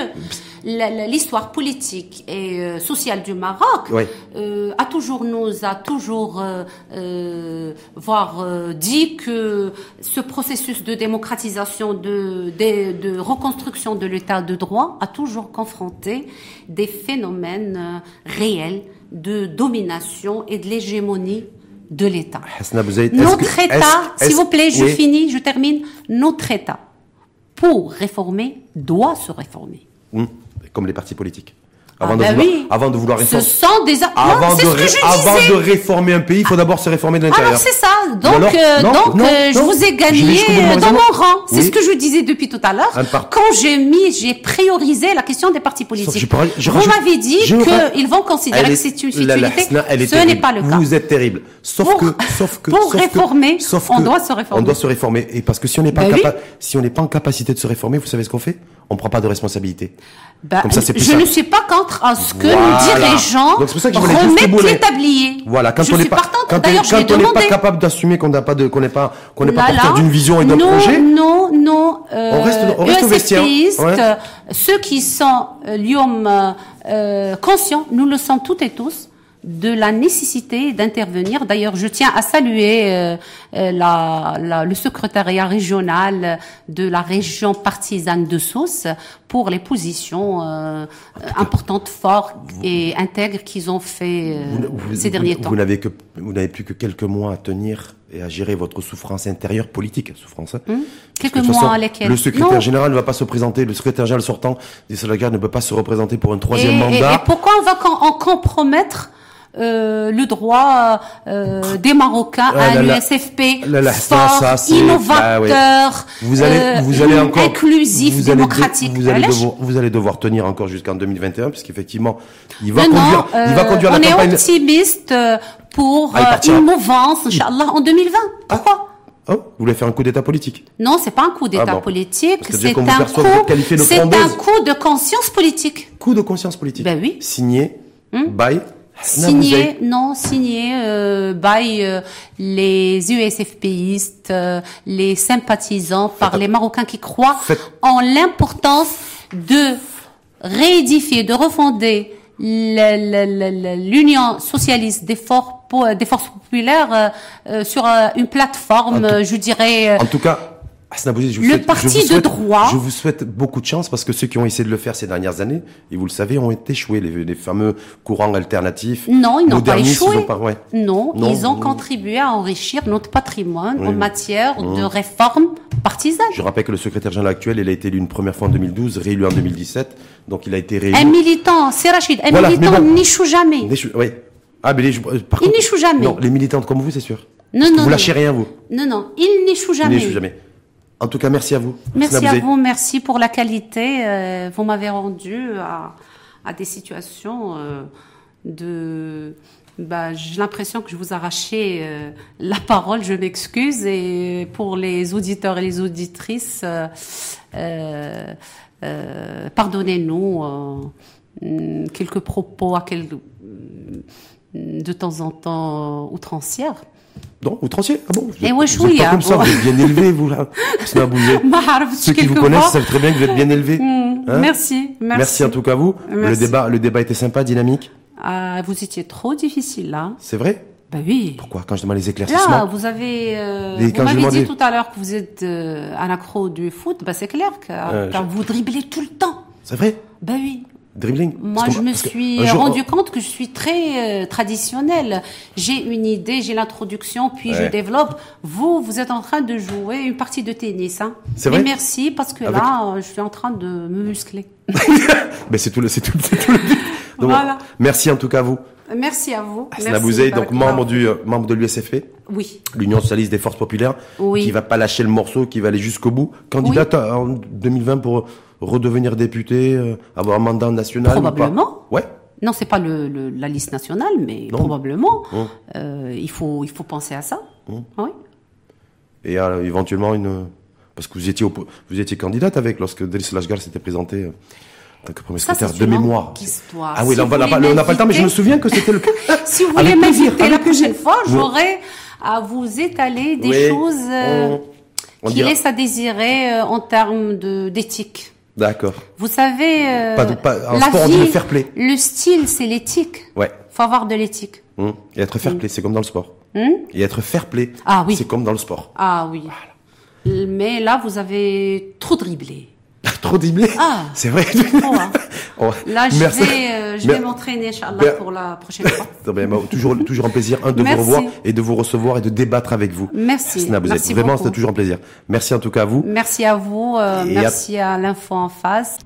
l'histoire politique et euh, sociale du Maroc euh, a toujours nous a toujours euh, voire dit que ce processus de démocratisation de, de, reconstruction de l'état de droit a toujours confronté des phénomènes réels de domination et de l'hégémonie de l'État. Notre État, s'il vous plaît, je finis, je termine, notre État, pour réformer, doit se réformer. Hum comme les partis politiques. Avant, ah de, bah vouloir, oui. avant de vouloir réformer. Ce sont des avant, de, ce que je avant de réformer un pays, il faut d'abord se réformer de l'intérieur. Alors c'est ça. Donc, euh, donc euh, je vous ai gagné dans mon rang. C'est ce que je disais depuis tout à l'heure. Quand j'ai mis, j'ai priorisé la question des partis politiques. Je, vous m'avez dit qu'ils vont considérer que c'est une futilité. Ce n'est pas le cas. Vous êtes terrible. Sauf que, sauf que, pour réformer, on doit se réformer. On doit se réformer. Et parce que si on n'est pas ben si on n'est pas en capacité de se réformer, vous savez ce qu'on fait? On prend pas de responsabilité. Bah, Comme ça, c'est je ne suis pas contre à ce que nous dirigeants remettent les tabliers. Voilà, quand je on n'est pas, quand, quand on n'est pas capable d'assumer qu'on n'a pas de, qu'on n'est pas, qu'on n'est pas porteur d'une vision et d'un projet. Non, non, euh, on reste, on reste vestiaire. Ouais. Ceux qui sont euh, euh, conscients, nous le sommes toutes et tous de la nécessité d'intervenir. D'ailleurs, je tiens à saluer euh, euh, la, la, le secrétariat régional de la région partisane de Sousse pour les positions euh, importantes, fortes et intègres qu'ils ont fait ces derniers temps. Vous n'avez que vous n'avez plus que quelques mois à tenir et à gérer votre souffrance intérieure politique, souffrance. Hein. Hum quelques mois à lesquels? Le secrétaire général ne va pas se présenter, le secrétaire général sortant des ne peut pas se représenter pour un troisième mandat. Et, pourquoi on va en compromettre euh, le droit euh, des Marocains à l'USFP fort, innovateur, vous allez, vous allez encore, inclusif, démocratique. vous, allez devoir, vous allez devoir tenir encore jusqu'en 2021, puisqu'effectivement, il va conduire, il va conduire la campagne. On est optimiste pour ah, une mouvance, Inch'Allah, en 2020. Pourquoi? Oh, vous voulez faire un coup d'État politique? Non, c'est pas un coup d'État ah politique, c'est un, coup, un coup de conscience politique. Coup de conscience politique. Ben oui. Signé hmm? by signé, non, signé euh, by euh, les USFPistes, euh, les sympathisants, par les Marocains qui croient en l'importance de réédifier, de refonder l'Union socialiste des, des forces populaires euh, sur une plateforme, je dirais. En tout cas, Hasna Bouzid, je vous Le souhaite- parti je vous de droit- Je vous souhaite beaucoup de chance parce que ceux qui ont essayé de le faire ces dernières années, et vous le savez, ont échoué. Les, les fameux courants alternatifs. Non, ils n'ont pas échoué. ils ont pas- ouais. Non, Non, ils ont non. contribué à enrichir notre patrimoine Oui. en matière de réforme partisane. Je rappelle que le secrétaire général actuel, il a été élu une première fois en 2012, réélu en 2017, donc il a été réélu. Un militant, c'est Rachid, un Voilà, militant bon. n'échoue jamais. Oui. Ah, mais les, euh, par Il n'échoue jamais. Non, les militantes comme vous, c'est sûr. Non, non, vous lâchez rien, vous. Non, non, il n'échoue jamais. n'échouez jamais. En tout cas, merci à vous. Merci à vous, merci pour la qualité. euh, vous m'avez rendu à, à des situations euh, de. Bah, j'ai l'impression que je vous arrachais euh, la parole, je m'excuse. Et pour les auditeurs et les auditrices, euh, euh, euh, pardonnez-nous quelques propos à quelques, hum, de temps en temps outrancières. Non, vous outrancier. Ah bon Vous êtes, vous êtes pas hein, comme ça, vous êtes bien élevé, vous là. Ceux qui vous connaissent savent très bien que vous êtes bien élevé. Hmm, hein merci, merci. En tout cas à vous. Le débat, le débat était sympa, dynamique. Ah, vous étiez trop difficile là. C'est vrai. Bah oui. Pourquoi Quand je demande les éclaircissements. Là, vous avez. Euh, les, vous m'avez dit tout à l'heure que vous êtes euh, un accro du foot. Bah c'est clair que euh, quand vous driblez tout le temps. C'est vrai. Bah oui. Dribbling Moi, je me suis jour- rendu compte que je suis très euh, traditionnelle. J'ai une idée, j'ai l'introduction, puis je développe. Vous, vous êtes en train de jouer une partie de tennis. Hein. C'est Mais vrai merci parce que Avec- là, euh, je suis en train de me muscler. Ben, c'est tout le, c'est tout, c'est tout le but. Donc, Voilà. Merci en tout cas à vous. Merci à vous. Hasna Merci, Bouzid, donc membre du, euh, membre de l'USFP, Oui. l'Union Socialiste des Forces Populaires, Oui. qui va pas lâcher le morceau, qui va aller jusqu'au bout. Candidate en 2020 pour redevenir député, euh, avoir un mandat national ou pas Probablement. Ouais. Non, c'est pas le, le- la liste nationale, mais Non. probablement. Hum. Euh, il faut il faut penser à ça. Hum. Oui. Et euh, éventuellement une, parce que vous étiez vous étiez candidate avec lorsque Delis Lashgar s'était présenté euh, tant que premier secrétaire de mémoire. histoire. Ah oui, Si là, on n'a pas le temps, mais je me souviens que c'était le cas. Si vous voulez m'inviter la prochaine fois, j'aurai à vous étaler des Oui. choses euh, On- on qui dira. laissent à désirer euh, en termes de d'éthique. D'accord. Vous savez, euh, Pas de- pas- en la sport, on vie, dit le fair play. le style, c'est l'éthique. Ouais. faut avoir de l'éthique. Hum. Et être fair play, c'est comme dans le sport. Hum Et être fair play, Ah oui. c'est comme dans le sport. ah oui. Mais là, vous avez trop dribblé. Trop dribblé. Ah. C'est vrai. Trop, hein. Oh, Là, je merci. vais, euh, je vais m'entraîner, Inch'Allah, pour la prochaine fois. Non, mais, toujours, toujours un plaisir, un, de Merci. vous revoir et de vous recevoir et de débattre avec vous. Merci. Hasna Bouzid. Merci Vraiment, c'était toujours un plaisir. Merci en tout cas à vous. Merci à vous, euh, à- merci à l'info en face.